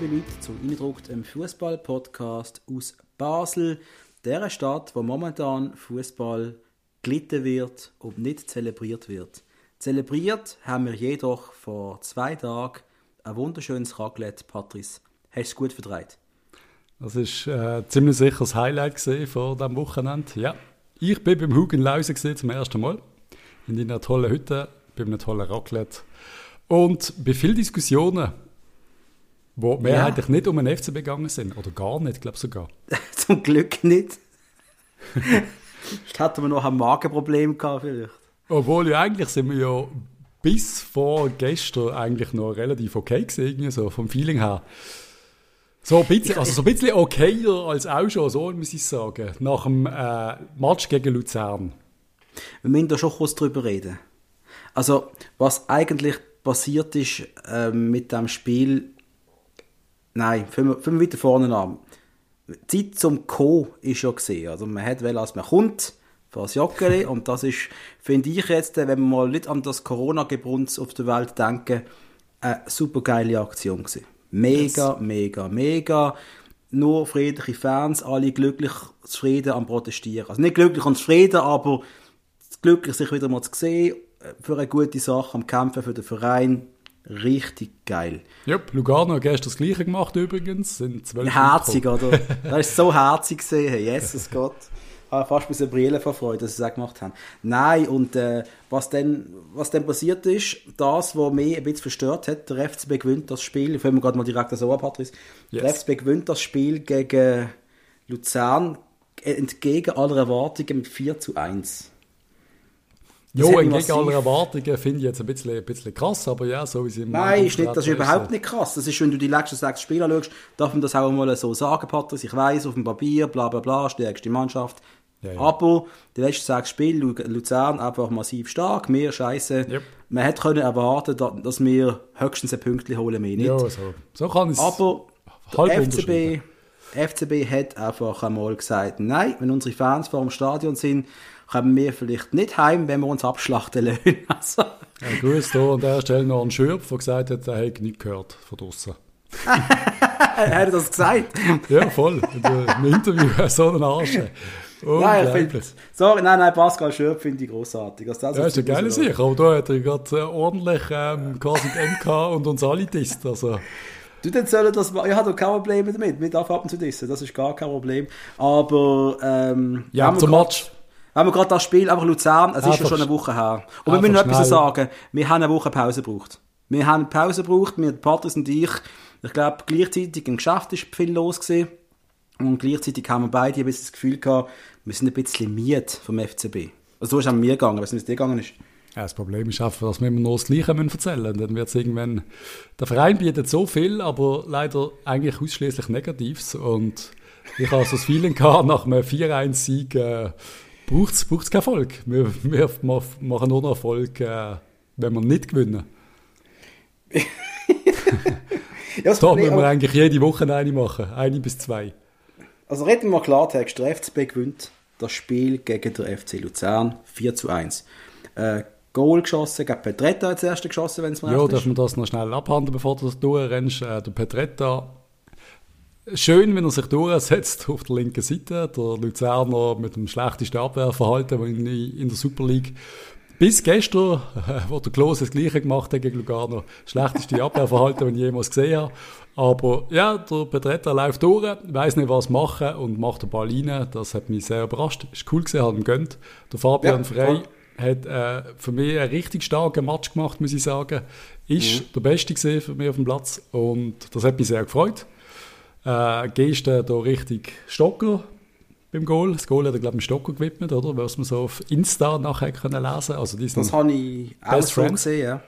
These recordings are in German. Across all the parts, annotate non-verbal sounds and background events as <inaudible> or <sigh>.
liebe Leute, zum Eindruck im Fußball-Podcast aus Basel, der Stadt, wo momentan Fußball gelitten wird und nicht zelebriert wird. Zelebriert haben wir jedoch vor zwei Tagen ein wunderschönes Raclette, Patrice. Hast du es gut verdreht? Das war äh, ziemlich sicher das Highlight von diesem Wochenende. Ja, ich bin beim Hugen Lausen zum ersten Mal. In einer tollen Hütte, bei einem tollen Raclette. Und bei vielen Diskussionen, die mehrheitlich ja. nicht um den FCB gegangen sind. Oder gar nicht, glaube ich sogar. <laughs> Zum Glück nicht. Vielleicht hatten wir noch ein Magenproblem gehabt vielleicht. Obwohl ja eigentlich sind wir ja bis vor gestern eigentlich noch relativ okay gewesen, so vom Feeling her. So ein bisschen, also so ein bisschen okayer als auch schon, so muss ich sagen, nach dem äh, Match gegen Luzern. Wir müssen da schon kurz drüber reden. Also, was eigentlich passiert ist äh, mit dem Spiel, nein, fangen wir weiter vorne an. Die Zeit zum Co. ist ja gesehen. Also man hat will, als man kommt, das Joggeli. <laughs> Und das ist, finde ich jetzt, wenn wir mal nicht an das Corona-Gebrunz auf der Welt denken, eine super geile Aktion gewesen. Mega, yes. mega, mega. Nur friedliche Fans, alle glücklich, zufrieden am Protestieren. Also nicht glücklich und zufrieden, aber glücklich, sich wieder mal zu sehen, für eine gute Sache, am Kämpfen für den Verein. Richtig geil. Ja, yep, Lugano hat gestern das Gleiche gemacht übrigens. Sind herzig, oder? Das <laughs> ist so herzig gesehen, Jesus Gott habe fast ein bisschen Brillen vor Freude, dass sie es auch gemacht haben. Nein, und äh, was, dann, was dann passiert ist, das, was mich ein bisschen verstört hat, der FCB gewinnt das Spiel, ich wir gerade mal direkt so an, Patrice, yes. der FCB gewinnt das Spiel gegen Luzern entgegen aller Erwartungen mit 4 zu 1. Jo, entgegen aller Erwartungen finde ich jetzt ein bisschen, ein bisschen krass, aber ja, so wie sie Nein, ist nicht, das ist überhaupt nicht krass. Das ist, wenn du die letzten sechs Spiele anschaust, darf man das auch mal so sagen, Patrice. Ich weiß auf dem Papier, bla bla bla, stärkste Mannschaft. Ja, ja. Aber die letzten sechs Spiele, Luzern einfach massiv stark, mehr Scheiße. Yep. Man hätte können erwarten, dass wir höchstens ein Pünktchen holen, mehr nicht. Ja, so. so kann es Aber der FCB, FCB hat einfach einmal gesagt, nein, wenn unsere Fans vor dem Stadion sind, kommen wir vielleicht nicht heim, wenn wir uns abschlachten lassen. <laughs> also. ja, grüß hier an der Stelle noch einen Schürpf, der gesagt hat, er hätte nichts gehört von draußen. <laughs> er hat das gesagt? ja, voll. Im Interview <laughs> so einen Arsch. Nein, find, sorry, nein, nein, Pascal Schöpf finde ich großartig. Also das ja, ist eine geile Sache. Aber da hat er gerade äh, ordentlich ähm, quasi die MK und uns alle disst. Also. Du, dann sollen das Ich habe kein Problem damit, mit Abfahrten zu dissen. Das ist gar kein Problem. Aber, ähm, Ja, zum Match. Haben wir gerade das Spiel, einfach Luzern, es ist ja schon eine Woche her. Und wir müssen noch etwas sagen. Wir haben eine Woche Pause gebraucht. Wir haben Pause gebraucht, wir, Patrice und ich. Ich glaube, gleichzeitig im Geschäft ist viel los gewesen. Und gleichzeitig haben wir beide ein bisschen das Gefühl gehabt, wir sind ein bisschen miet vom FCB. Also so ist es mir gegangen, weißt du, wie es dir gegangen ist? Ja, das Problem ist einfach, dass wir immer nur das Gleiche erzählen müssen. Dann wird es irgendwann... Der Verein bietet so viel, aber leider eigentlich ausschließlich Negatives. Und ich habe so das Feeling gehabt, nach einem 4-1-Sieg äh, braucht es keinen Erfolg. Wir, wir, machen nur noch Erfolg, äh, wenn wir nicht gewinnen. ja, <laughs> da müssen wir eigentlich jede Woche eine machen. Eine bis zwei. Also reden wir mal Klartext. Der FCB gewinnt das Spiel gegen den FC Luzern 4 zu 1. Äh, Goal geschossen, gegen Petretta als erste geschossen, wenn es mir Ja, darf man das noch schnell abhandeln, bevor du das durchrennst. Äh, der Petretta, schön, wenn er sich durchsetzt auf der linken Seite. Der Luzerner mit dem schlechtesten Abwehrverhalten, in der Super League bis gestern, wo der Klose das Gleiche gemacht hat gegen Lugano, schlechteste Abwehrverhalten, <laughs> das ich jemals gesehen habe. Aber ja, der Betreter läuft durch, weiß nicht, was machen und macht den Ball rein. Das hat mich sehr überrascht. Ist cool gesehen, hat ihm gönnt. Der Fabian ja, Frey hat äh, für mich einen richtig starken Match gemacht, muss ich sagen. Ist mhm. der Beste gesehen für mich auf dem Platz und das hat mich sehr gefreut. Äh, Geste da richtig Stocker beim Goal. Das Goal hat er, glaube ich, Stocker gewidmet, oder? Was man so auf Insta nachher können lesen Also Das habe ich auch so gesehen, ja.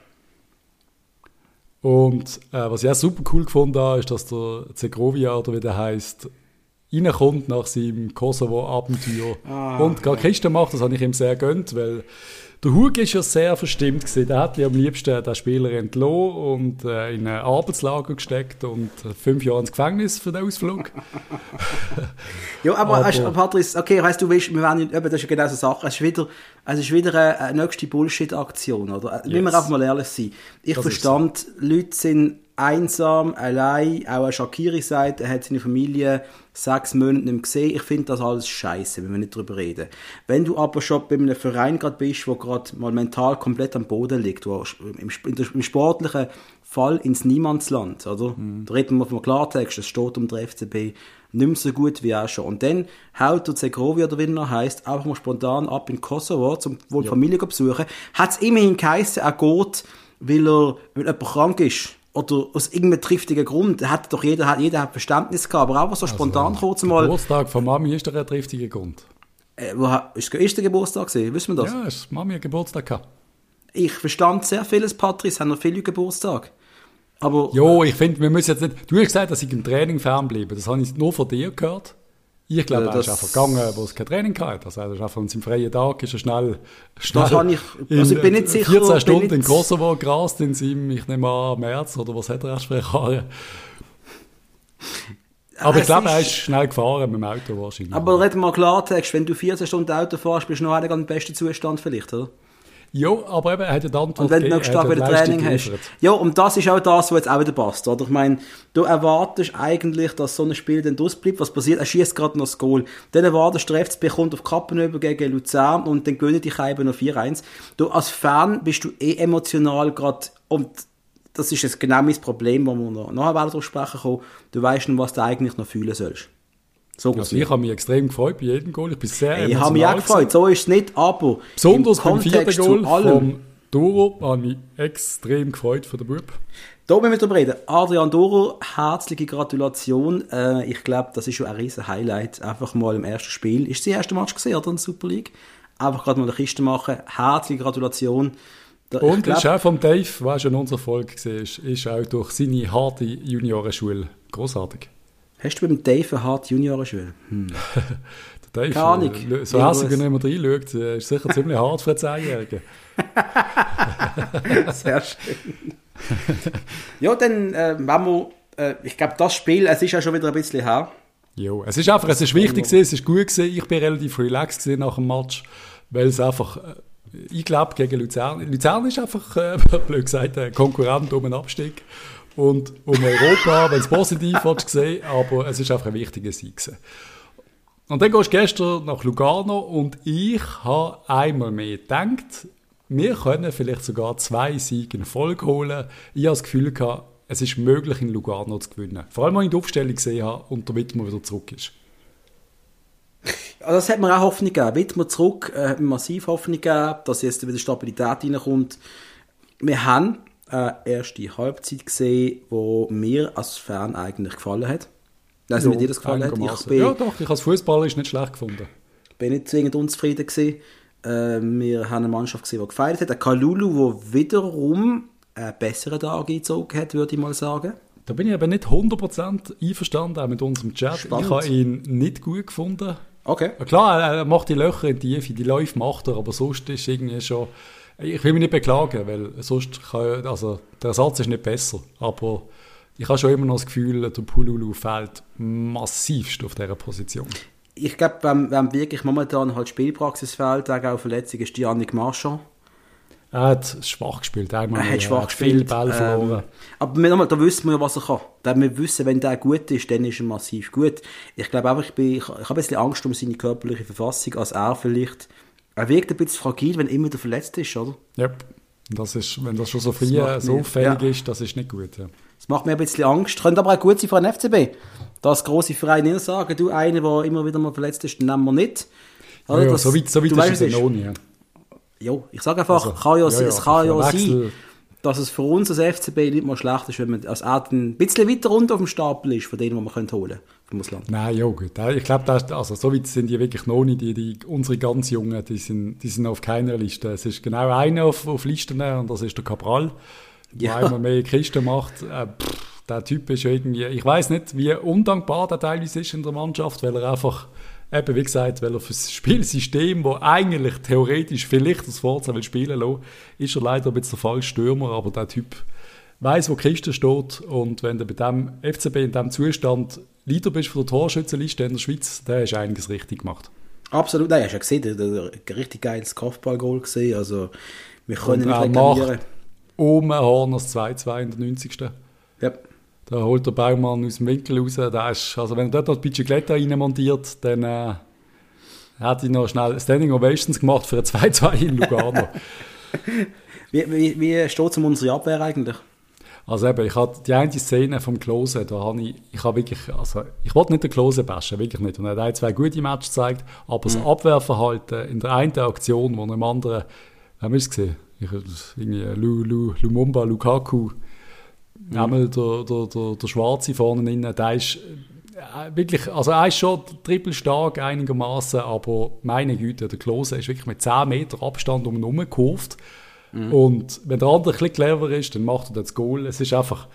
Und äh, was ich auch super cool gefunden habe, ist, dass der Zegrovia, oder wie der heißt, reinkommt nach seinem Kosovo-Abenteuer ah, und gar Kisten macht. Das habe ich ihm sehr gönnt, weil der Hug ist ja sehr verstimmt gewesen. Der hat ja am liebsten den Spieler entlassen und äh, in ein Arbeitslager gesteckt und fünf Jahre ins Gefängnis für den Ausflug. <laughs> ja, aber, aber Patrice, okay, weißt du, weißt, wir werden, das ist ja genau so eine Sache. Es ist wieder, es ist wieder eine, eine nächste Bullshit-Aktion, oder? Yes. Müssen wir einfach mal ehrlich sein. Ich das verstand, so. Leute sind einsam, allein, auch Shakiri sagt, er hat seine Familie sechs Monate nicht mehr gesehen. Ich finde das alles scheiße, wenn wir nicht drüber reden. Wenn du aber schon bei einem Verein gerade bist, wo gerade mal mental komplett am Boden liegt, wo im, im sportlichen Fall ins Niemandsland, oder? Mhm. Da reden wir vom Klartext, es steht um den FCB nicht mehr so gut wie auch schon. Und dann haut der Segovia, oder wie er heisst, einfach mal spontan ab in Kosovo, um wohl ja. Familie besuchen. Hat es immerhin geheißen, er geht, weil er, weil jemand krank ist oder aus irgendeinem triftigen Grund, hat doch jeder, hat, jeder hat Verständnis gehabt, aber einfach so also, spontan also, kurz mal. Geburtstag von Mami ist doch ein triftiger Grund. Äh, wo, ist, ist der Geburtstag gewesen? Wissen wir das? Ja, ist Mami Geburtstag gehabt. Ich verstand sehr vieles, Patrice, haben noch viele Geburtstag. Aber. Jo, ich finde, wir müssen jetzt nicht, du hast gesagt, dass ich im Training fernbleibe. Das habe ich nur von dir gehört. Ich glaube, ja, er ist einfach gegangen, wo es kein Training hatte. Also er ist einfach an seinem freien Tag ist er schnell, schnell das habe ich, also ich bin nicht sicher. 14 Stunden in Kosovo gerast in seinem, ich nehme an, März oder was hat er erst für Jahre. Aber ich glaube, er ist schnell gefahren mit dem Auto wahrscheinlich. Aber reden wir mal Klartext, wenn du 14 Stunden Auto fährst, bist du noch nicht im besten Zustand vielleicht, oder? Ja, aber eben, er hat ja die Antwort Und wenn du noch stark wieder Training hast. Ja, und das ist auch das, was jetzt auch wieder passt, oder? Ich meine, du erwartest eigentlich, dass so ein Spiel dann ausbleibt. Was passiert? Er schießt gerade noch das Goal. Dann erwartest du, der FCB kommt auf Kappenöber gegen Luzern und dann gewinnen die Scheibe noch 4-1. Du, als Fan bist du eh emotional gerade, und das ist jetzt genau mein Problem, wo wir noch nachher darauf sprechen kommen. Du weißt nicht, was du eigentlich noch fühlen sollst. So also ich habe mich extrem gefreut bei jedem Goal. Ich bin sehr hey, Ich habe mich auch gefreut, so ist es nicht, aber Besonders beim vierten Goal vom Duro habe ich mich extrem gefreut von der Bub. Da müssen wir drüber reden. Adrian Duro, herzliche Gratulation. Äh, ich glaube, das ist schon ein riesen Highlight. Einfach mal im ersten Spiel. Ist das erste Match gesehen, oder in der Super League? Einfach gerade mal eine Kiste machen. Herzliche Gratulation. Da, Und glaub, ist auch vom Dave, was schon unser Erfolg war, ist, ist auch durch seine harte Juniorenschule großartig. Hast du beim Dave eine harte Juniorenschule? Hm. <laughs> der Dave, Keine Ahnung. Äh, so hässlich, wenn man reinschaut, äh, ist sicher ziemlich hart für einen Zehnjährigen. <laughs> Sehr schön. ja, dann, äh, wenn wir, äh, ich glaube, das Spiel, es ist ja schon wieder ein bisschen her. Jo, es ist einfach, es ist wichtig gewesen, es ist gut gewesen. Ich bin relativ relaxed nach dem Match, weil es einfach, äh, ich glaube, gegen Luzern, Luzern ist einfach, äh, <laughs> blöd gesagt, ein Konkurrent um einen Abstieg und um Europa, wenn es positiv gesehen, aber es ist einfach ein wichtiger Sieg. Und dann gehst du gestern nach Lugano und ich habe einmal mehr gedacht, wir können vielleicht sogar zwei Siege in Folge holen. Ich habe das Gefühl gehabt, es ist möglich, in Lugano zu gewinnen. Vor allem, als ich die Aufstellung gesehen habe und der Wittmer wieder zurück ist. Ja, das hat mir auch Hoffnung gegeben. Wittmer zurück äh, hat mir massiv Hoffnung gegeben, dass jetzt wieder Stabilität reinkommt. Wir haben eine erste Halbzeit gesehen, wo mir als Fan eigentlich gefallen hat. Also, wie dir das gefallen hat? Ich bin, ja, doch, ich als Fußballer nicht schlecht gefunden. Ich bin nicht zwingend unzufrieden gewesen. Äh, wir haben eine Mannschaft gesehen, die gefeiert hat. Ein Kalulu, der wiederum einen besseren Tag eingezogen hat, würde ich mal sagen. Da bin ich aber nicht 100% einverstanden, auch mit unserem Chat. Spannend. Ich habe ihn nicht gut gefunden. Okay. Klar, er macht die Löcher in die Tiefe, die Läufe macht er, aber sonst ist irgendwie schon ich will mich nicht beklagen, weil sonst kann, also der Ersatz ist nicht besser, aber ich habe schon immer noch das Gefühl, der Pululu fehlt massivst auf dieser Position. Ich glaube, wenn, wenn wirklich momentan halt Spielpraxis fehlt, auch Verletzung, ist Yannick Marchand. Er hat schwach gespielt. Einmal er hat schwach hat gespielt. Viel Ball verloren. Ähm, aber nochmal, da wissen wir ja, was er kann. wir wissen, wenn der gut ist, dann ist er massiv gut. Ich glaube einfach, ich, bin, ich, ich habe ein bisschen Angst um seine körperliche Verfassung, als er vielleicht er wirkt ein bisschen fragil, wenn immer der verletzt ist, oder? Ja, das ist, wenn das schon so früh so auffällig ja. ist, das ist nicht gut. Ja. Das macht mir ein bisschen Angst. Könnte aber auch gut sein für einen FCB. Das große Verein sagen, du, einer, der immer wieder mal verletzt ist, den nehmen wir nicht. Also, ja, das, so weit, so weit ist weißt, es noch nie. Ja. Jo, ich sage einfach, also, kann ja, ja, es kann ja sein, dass es für uns als FCB nicht mal schlecht ist, wenn man als Art ein bisschen weiter runter auf dem Stapel ist, von denen, die man holen vom Ausland. Nein, ja gut. Ich glaube, also, so weit sind die wirklich noch nicht. Die, die, unsere ganz Jungen, die sind, die sind auf keiner Liste. Es ist genau einer auf, auf Listen und das ist der Cabral, der ja. einmal mehr Kisten macht. Äh, pff, der Typ ist irgendwie, ich weiß nicht, wie undankbar der teilweise ist in der Mannschaft, weil er einfach eben, wie gesagt, weil er für das Spielsystem, wo eigentlich theoretisch vielleicht das Forza will spielen lassen, ist er leider ein bisschen der falsche Stürmer, aber der Typ weiß, wo Kiste steht und wenn du bei dem FCB in diesem Zustand Leader bist von der Torschützenliste in der Schweiz, der hast einiges richtig gemacht. Absolut, nein, hast du ja gesehen, der, der, der richtig geiles Kopfballgoal gesehen, also wir können und nicht reklamieren. Oben Horners 2-2 in der 90. Ja. Da holt der Baumann aus dem Winkel raus. Ist, also wenn er dort noch die Bicicletta reinmontiert, dann äh, hat er noch schnell Standing Ovations gemacht für ein 2-2 <laughs> in Lugano. Wie, wie, wie steht es um unsere Abwehr eigentlich? Also eben, ich hatte die eine Szene vom Klose, da habe ich, ich habe wirklich, also ich wollte nicht den Klose bashen, wirklich nicht. Und er hat ein, zwei gute Matches gezeigt, aber das Abwehrverhalten in der einen Aktion, wo im anderen, haben wir es gesehen? Ich, irgendwie Lu, Lu, Lumumba, Lukaku, mhm. einmal der, der, der, der Schwarze vorne innen, der ist äh, wirklich, also er ist schon triple stark einigermaßen, aber meine Güte, der Klose ist wirklich mit 10 Meter Abstand um ihn herumgekurvt. Mhm. Und wenn der andere ein bisschen clever ist, dann macht er das Goal. Es ist einfach,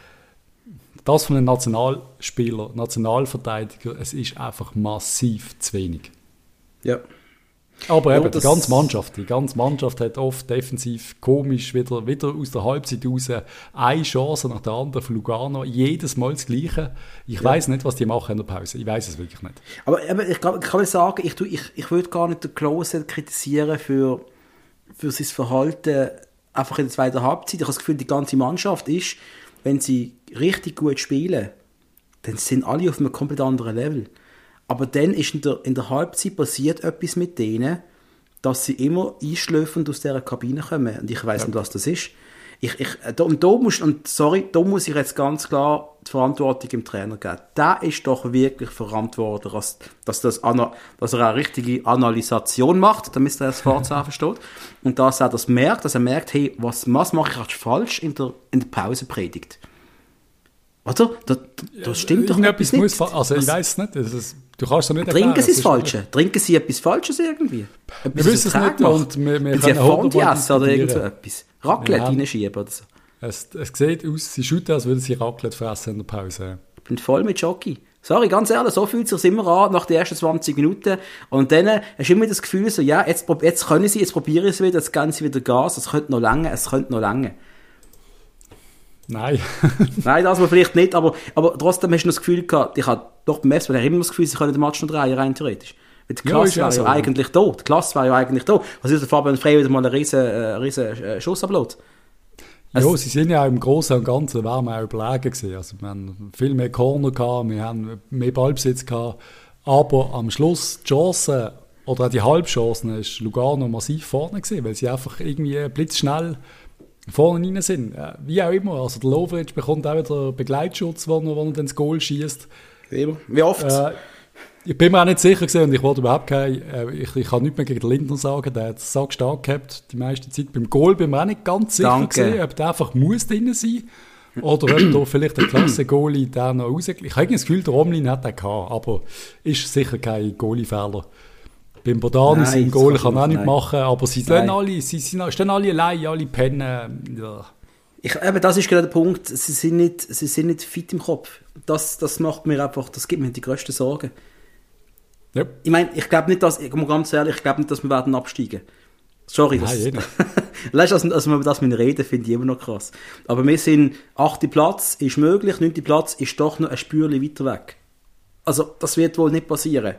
das von einem Nationalspieler, Nationalverteidiger, es ist einfach massiv zu wenig. Ja. Aber eben, die ganze Mannschaft, die ganze Mannschaft hat oft defensiv komisch wieder, wieder aus der Halbzeit raus eine Chance nach der anderen von Lugano, jedes Mal das Gleiche. Ich ja. weiß nicht, was die machen in der Pause. Ich weiß es wirklich nicht. Aber eben, ich, kann, ich kann sagen, ich, ich, ich würde gar nicht den Klose kritisieren für, für sein Verhalten einfach in der zweiten Halbzeit. Ich habe das Gefühl, die ganze Mannschaft ist, wenn sie richtig gut spielen, dann sind alle auf einem komplett anderen Level. Aber dann ist in der, in der Halbzeit passiert etwas mit denen, dass sie immer einschläfend aus dieser Kabine kommen. Und ich weiß ja. nicht, was das ist. Ich, ich, da, und, da muss, und sorry, da muss ich jetzt ganz klar die Verantwortung im Trainer geben. Der ist doch wirklich verantwortlich, dass, dass, das, dass er eine richtige Analysation macht, damit er das <laughs> Fahrzeichen versteht. Und dass er das merkt, dass er merkt, hey, was, was mache ich jetzt falsch in der, in der Pausepredigt? Oder? Das, das stimmt doch etwas nicht. Muss, also ich weiß es nicht. Das, du kannst es nicht erklären. Trinken Sie das Falsche? Trinken Sie etwas Falsches irgendwie? Etwas wir wissen es nicht. Und wir, wir Sie Fondue essen oder irgend so etwas? Raclette reinschieben oder so? Es, es sieht aus, sie shooten, als würden sie Raclette fressen in der Pause. Ich bin voll mit Jockey. Sorry, ganz ehrlich, so fühlt es sich immer an nach den ersten 20 Minuten. Und dann hast du immer das Gefühl, so, ja, jetzt, jetzt können sie, jetzt probieren sie wieder, jetzt geben sie wieder Gas, es könnte noch lange, es könnte noch lange. Nein. <laughs> Nein, das war vielleicht nicht, aber, aber trotzdem hast du das Gefühl gehabt, ich habe doch beim SVL immer das Gefühl, sie können den Match noch drehen, rein theoretisch. Die Klasse ja, wäre ja, so, eigentlich da. Die Klasse wäre ja eigentlich da. Was ist der Fabian Frey wieder mal einen riesen, äh, riesen äh, Schuss upload? Also, ja, sie sind ja im Großen und Ganzen wären wir auch überlegen gewesen. Also, wir haben viel mehr Corner gehabt, wir haben mehr Ballbesitz gehabt. Aber am Schluss die Chancen oder auch die Halbchancen ist Lugano massiv vorne gewesen, weil sie einfach irgendwie blitzschnell vorne rein sind. Wie auch immer. Also der Lovric bekommt auch wieder Begleitschutz, wenn er, wenn er dann das Goal schießt. Wie oft? Äh, ich bin mir auch nicht sicher gewesen und ich wollte überhaupt kein, äh, ich, ich kann nichts mehr gegen den Lindner sagen, der hat es so stark gehabt die meiste Zeit. Beim Goal bin mir auch nicht ganz sicher Danke. gewesen, ob der einfach muss drin sein oder ob da vielleicht der Klasse-Goalie der noch raus... Ich habe das Gefühl, der Omlin hat den gehabt, aber ist sicher kein Goalie-Fehler. Beim Bodanis im Goal kann man auch nicht machen, aber sie alle, sie, sie stehen alle allein, alle pennen. Ja. Ich, eben, das ist gerade der Punkt. Sie sind nicht, sie sind nicht fit im Kopf. Das, das macht mir einfach, das gibt mir die größten Sorgen. Yep. Ich meine, ich glaube nicht, dass, ich muss ganz ehrlich, ich glaube nicht, dass wir werden absteigen. Sorry, Nein, das, <laughs> weißt, also, also, das mit reden, finde ich immer noch krass. Aber wir sind, achte Platz ist möglich, neunte Platz ist doch noch ein Spürchen weiter weg. Also, das wird wohl nicht passieren.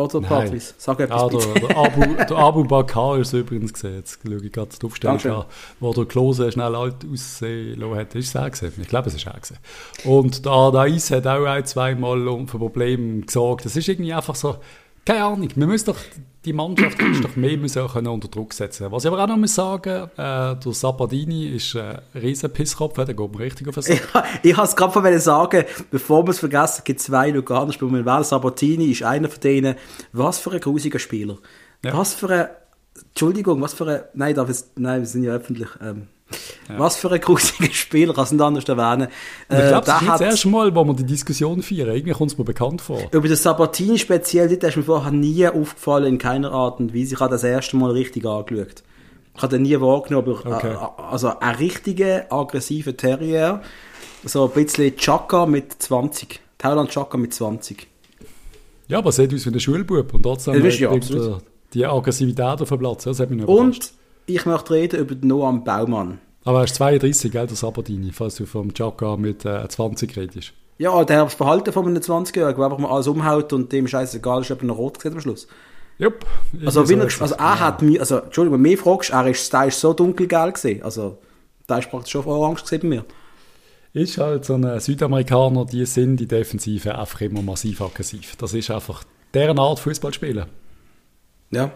Oder, Patrice? Sag etwas ja, der, der, Abu, der Abu Bakar ist übrigens gesehen. Jetzt schaue ich gerade die Aufstellung an, wo der Klose schnell alt aussehen lassen hat. Ist es auch gesehen? Ich glaube, es ist auch gesehen. Und der Adais hat auch ein, zweimal für Probleme gesorgt. Das ist irgendwie einfach so, keine Ahnung, wir müssen doch, die Mannschaft ist doch mehr müssen können unter Druck setzen Was ich aber auch noch muss sagen, äh, der Sapadini ist ein riesen Pisskopf, der geht mir richtig auf den Sack. <laughs> Ja, ich wollte es gerade sagen, bevor wir es vergessen, gibt es zwei Luganer Spieler. Weil Sabatini ist einer von denen, was für ein grusiger Spieler. Ja. Was für ein, Entschuldigung, was für ein, nein, darf jetzt, nein, wir sind ja öffentlich, ähm, ja. Was für ein grusiger Spieler, kann es nicht anders erwähnen. ich glaube, das ist das erste Mal, wo wir die Diskussion führen. Irgendwie kommt es mir bekannt vor. Über das Sabatini speziell, das ist mir vorher nie aufgefallen, in keiner Art und Weise. Ich habe das erste Mal richtig angeschaut. Ich habe den nie wahrgenommen, aber okay. also ein richtiger, aggressiver Terrier. So ein bisschen Chaka mit 20. Thailand Chaka mit 20. Ja, aber sieht aus wie ein Schulbub und trotzdem ja, ja, die Aggressivität auf dem Platz. Das hat mich und ich möchte reden über Noam Baumann. Aber er ist 32, gell, der Sabadini, falls du vom Chaka mit äh, 20 redest. Ja, der das Verhalten von einem 20-Jährigen, der einfach mal alles umhaut und dem scheißegal ist, ob er noch rot sieht am Schluss. Jupp. Also, er, also er ja. hat mir, also, Entschuldigung, wenn du mich fragst, er ist, der ist so dunkelgelb gesehen. Also, da ist praktisch schon orange gesehen bei mir. ist halt so ein Südamerikaner, die sind die Defensive einfach immer massiv aggressiv. Das ist einfach deren Art Fußball spielen. Ja.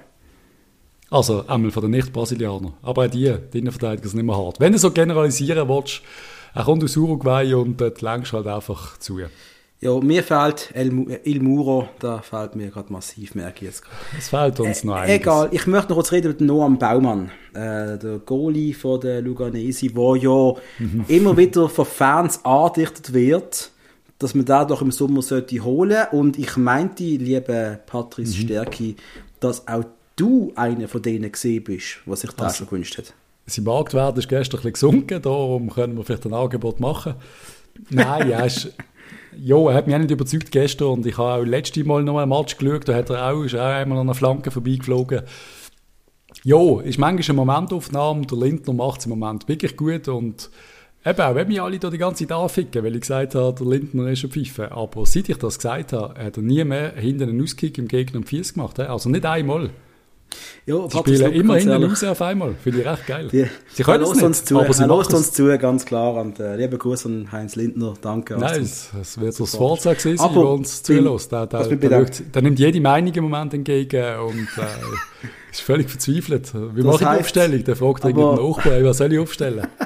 Also einmal von den Nicht-Brasilianern. Aber auch die, die Innenverteidiger sind immer hart. Wenn du so generalisieren willst, er kommt aus Uruguay und dort längst halt einfach zu. Ja, mir fehlt El, Il Muro, da fehlt mir gerade massiv, merke ich jetzt gerade. Es fehlt uns Äh, noch einiges. Egal, ich möchte noch kurz reden den Noam Baumann, äh, der Goalie von der Luganesi, der ja Mhm. immer wieder von Fans angedichtet wird, dass man da doch im Sommer sollte holen und ich meinte, liebe Patrice Mhm. Stärki, dass auch du einer von denen gesehen bist, was sich da Also. gewünscht hat. Sein Marktwert ist gestern ein bisschen gesunken, darum können wir vielleicht ein Angebot machen. Nein, er ist... <laughs> Jo, er hat mich auch nicht überzeugt gestern und ich habe auch letztes Mal noch einen Match geschaut, da hat er auch, ist auch einmal an einer Flanke vorbeigeflogen. Jo, ist manchmal eine Momentaufnahme, der Lindner macht es im Moment wirklich gut und eben auch wenn mich alle da die ganze Zeit anficken, weil ich gesagt habe, der Lindner ist ein Pfeife, aber seit ich das gesagt habe, hat er nie mehr hinten einen Auskick im Gegner um Fies gemacht, also nicht einmal. Ja, Sie spielen Luck, immer ganz hinten ehrlich. raus auf einmal, finde ich recht geil. Die, Sie können es nicht, uns zu, aber sie machen lässt es. uns zu, ganz klar. Und äh, liebe Gruß an Heinz Lindner, danke. Nein, es, wird so das Forza gewesen sein, Aber der uns zulässt. Der, der, der, der, der nimmt jede Meinung im Moment entgegen und äh, <laughs> ist völlig verzweifelt. Wie Das mache ich die Aufstellung? Der fragt irgendeinen Nachbar, was soll ich aufstellen? <laughs>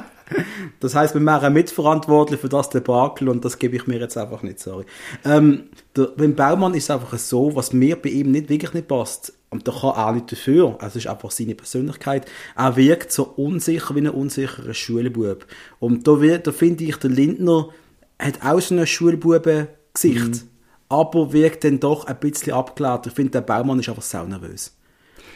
Das heißt, wir wären mitverantwortlich für das Debakel und das gebe ich mir jetzt einfach nicht, sorry. Ähm, der, beim Baumann ist es einfach so, was mir bei ihm nicht wirklich nicht passt. Und da kann er auch nicht dafür. Also es ist einfach seine Persönlichkeit. Er wirkt so unsicher wie ein unsicherer Schulbub. Und da, wird- da finde ich, der Lindner hat auch so ein Schulbuben-Gesicht. Aber wirkt dann doch ein bisschen abgeklärt. Ich finde, der Baumann ist einfach sau nervös.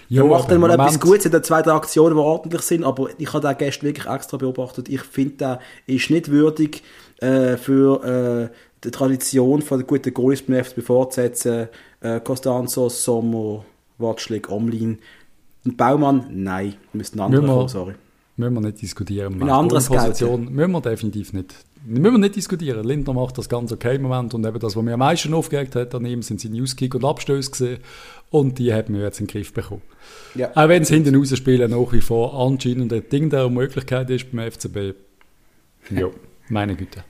Er macht dann mal aber etwas Moment- Gutes, hat dann zwei, drei Aktionen, die ordentlich sind, aber ich habe den gestern wirklich extra beobachtet. Ich finde, der ist nicht würdig äh, für äh, die Tradition von der guten Goalies beim FCB fortsetzen. Äh, Costanzo, Sommer, Watschlik, Omlin. Und Baumann, nein, müssten andere Müssen wir- kommen, sorry. Müssen wir nicht diskutieren. Ein anderes Position müssen wir definitiv nicht. Müssen wir nicht diskutieren. Lindner macht das ganz okay im Moment und eben das, was mir am meisten aufgeregt hat an ihm, sind seine Auskick und Abstöße gesehen und die haben wir jetzt in den Griff bekommen. Ja. Auch wenn es hinten raus spielen nach wie vor anscheinend eine Ding der Möglichkeit ist beim FCB. Ja, meine Güte.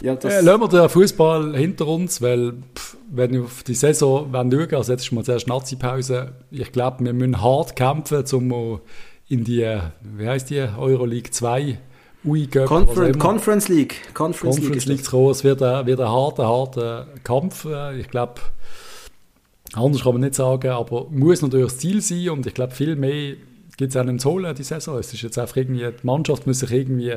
Ja, das, Äh, lassen wir den Fußball hinter uns, weil pff, wenn wir auf die Saison wollen schauen, also jetzt ist mal zuerst Nazi-Pause, ich glaube, wir müssen hart kämpfen, um in die, wie heißt die, Euroleague 2, UI Cup, was auch Confer immer. Conference League. Conference, Conference League. League zu kommen. Es wird ein, wird ein harter, harter Kampf. Äh, Ich glaube, anders kann man nicht sagen, aber muss natürlich das Ziel sein und ich glaube, viel mehr gibt es auch nicht zu holen, die Saison. Es ist jetzt einfach irgendwie, die Mannschaft muss sich irgendwie,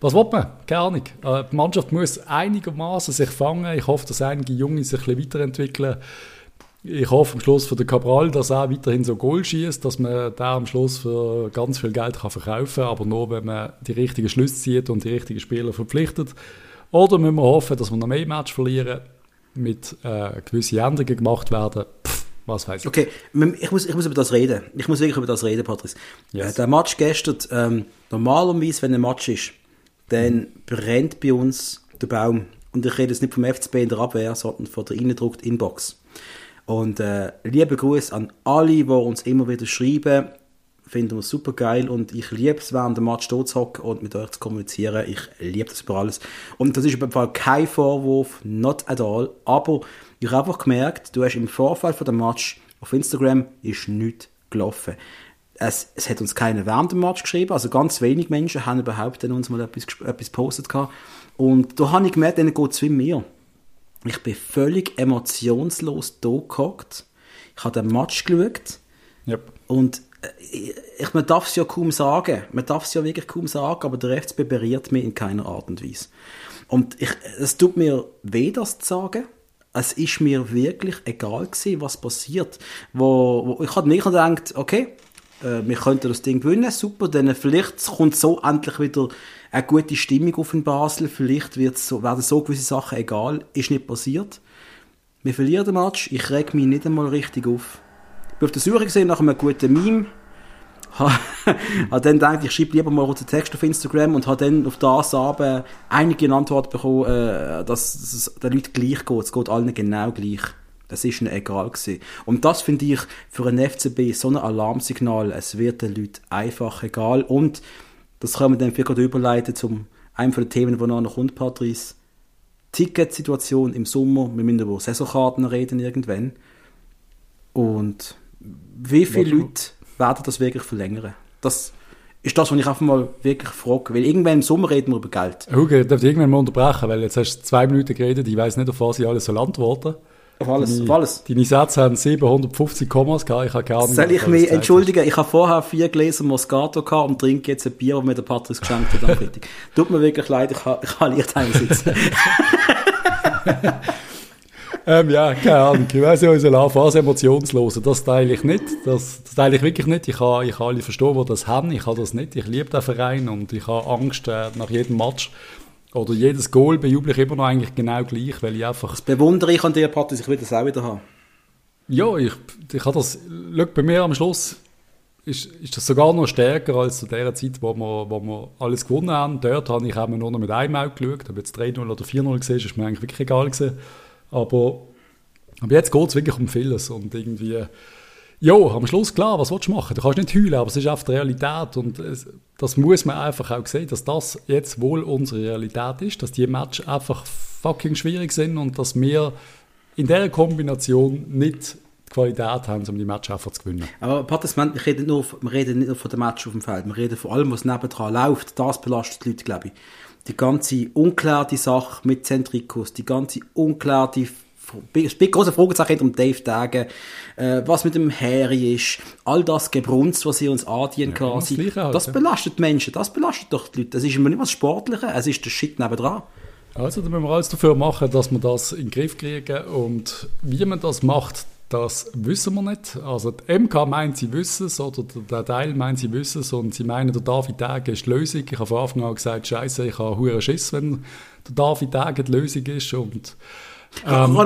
was will man? Keine Ahnung. Äh, Die Mannschaft muss einigermaßen sich fangen. Ich hoffe, dass einige Junge sich ein bisschen weiterentwickeln. Ich hoffe am Schluss für den Cabral, dass er weiterhin so Goal schießt, dass man da am Schluss für ganz viel Geld kann verkaufen kann, aber nur, wenn man die richtigen Schlüsse zieht und die richtigen Spieler verpflichtet. Oder müssen wir hoffen, dass wir noch mehr Match verlieren, mit äh, gewissen Änderungen gemacht werden. Was ich. Okay, ich muss, ich muss über das reden. Ich muss wirklich über das reden, Patrice. Yes. Äh, der Match gestern, ähm, normalerweise, wenn ein Match ist, dann brennt bei uns der Baum. Und ich rede jetzt nicht vom FCB in der Abwehr, sondern von der reingedruckten Inbox. Und äh, liebe Gruß an alle, die uns immer wieder schreiben. Finden wir super geil und ich liebe es, während dem Match dort zu hocken und mit euch zu kommunizieren. Ich liebe das über alles. Und das ist im Fall kein Vorwurf, not at all. Aber ich habe einfach gemerkt, du hast im Vorfeld von dem Match auf Instagram ist nichts gelaufen. Es, es hat uns keiner während dem Match geschrieben, also ganz wenig Menschen haben überhaupt an uns mal etwas, etwas gepostet gehabt. Und da habe ich gemerkt, denen geht es wie mir. Ich bin völlig emotionslos da gehockt. Ich habe den Match geschaut. Yep. Und äh, ich, man darf es ja kaum sagen. Man darf es ja wirklich kaum sagen, aber der FCB berührt mich in keiner Art und Weise. Und ich, es tut mir weh, das zu sagen. Es ist mir wirklich egal gewesen, was passiert. Wo, wo, ich habe nicht gedacht, okay, äh, wir könnten das Ding gewinnen, super, dann vielleicht kommt so endlich wieder eine gute Stimmung auf in Basel, vielleicht wird's so, werden so gewisse Sachen egal, ist nicht passiert. Wir verlieren den Match, ich reg mich nicht einmal richtig auf. Ich bin auf der Suche gesehen nach einem guten Meme. <laughs> Ha- Habe dann gedacht, ich schreibe lieber mal einen Text auf Instagram und habe dann auf das Abend einige Antworten bekommen, äh, dass es den Leuten gleich geht. Es geht allen genau gleich. Das ist ihnen egal gewesen. Und das finde ich für einen FCB so ein Alarmsignal. Es wird den Leuten einfach egal. Und das können wir dann vielleicht gerade überleiten zum Einem von den Themen, die noch kommt, Patrice. Ticketsituation im Sommer. Wir müssen über Saisonkarten reden irgendwann. Und wie viele Leute werden das wirklich verlängern? Das ist das, was ich einfach mal wirklich frage. Weil irgendwann im Sommer reden wir über Geld. Okay, ich darf dich irgendwann mal unterbrechen, weil jetzt hast du zwei Minuten geredet, ich weiß nicht, auf was ich alles soll antworten. Auf alles, deine, auf alles. Deine Sätze haben 750 Kommas gehabt, ich habe nicht Soll ich mich entschuldigen? Ich habe vorher vier Gläser Moscato gehabt und trinke jetzt ein Bier, das mir der Patrice geschenkt hat am Freitag. Tut mir wirklich leid, ich habe, ich habe leicht heimsitzen. Ähm, ja, keine Ahnung. Ich weiss ja, unser Anfang emotionslos. Das teile ich nicht. Das, das teile ich wirklich nicht. Ich kann, ich kann alle verstehen, die das haben. Ich habe das nicht. Ich liebe den Verein und ich habe Angst äh, nach jedem Match. Oder jedes Goal bejubel ich immer noch eigentlich genau gleich, weil ich einfach... Das bewundere ich an dir, Patrick, ich will das auch wieder haben. Ja, ich, ich habe das... Schau, bei mir am Schluss ist, ist das sogar noch stärker als zu der Zeit, wo wir, wo wir alles gewonnen haben. Dort habe ich eben nur noch mit einem Auge geschaut. Ob jetzt 3-0 oder 4-0 gesehen ist mir eigentlich wirklich egal gewesen. Aber, aber jetzt geht es wirklich um vieles und irgendwie... Ja, am Schluss klar, was willst du machen? Du kannst nicht heulen, aber es ist einfach die Realität und es, das muss man einfach auch sehen, dass das jetzt wohl unsere Realität ist, dass die Matches einfach fucking schwierig sind und dass wir in dieser Kombination nicht die Qualität haben, um die Match einfach zu gewinnen. Aber Patrick, reden, nicht nur, nicht nur von dem Match auf dem Feld, wir reden vor allem, was nebendran läuft. Das belastet die Leute, glaube ich. Die ganze unklärte Sache mit Zentrikus, die ganze unklärte große Fragezeichen um Dave Dagen, äh, was mit dem Harry ist, all das Gebrunst, was sie uns andienen ja, quasi, das, halt, das belastet die Menschen, das belastet doch die Leute. Das ist immer nicht was Sportliches, es ist der Shit nebendran. Also, da müssen wir alles dafür machen, dass wir das in den Griff kriegen und wie man das macht, das wissen wir nicht. Also die MK meint, sie wissen es, oder der Teil meint, sie wissen es und sie meinen, der David Dage ist die Lösung. Ich habe von Anfang an gesagt, scheiße, ich habe hohen Schiss, wenn der David Dage die Lösung ist und ähm,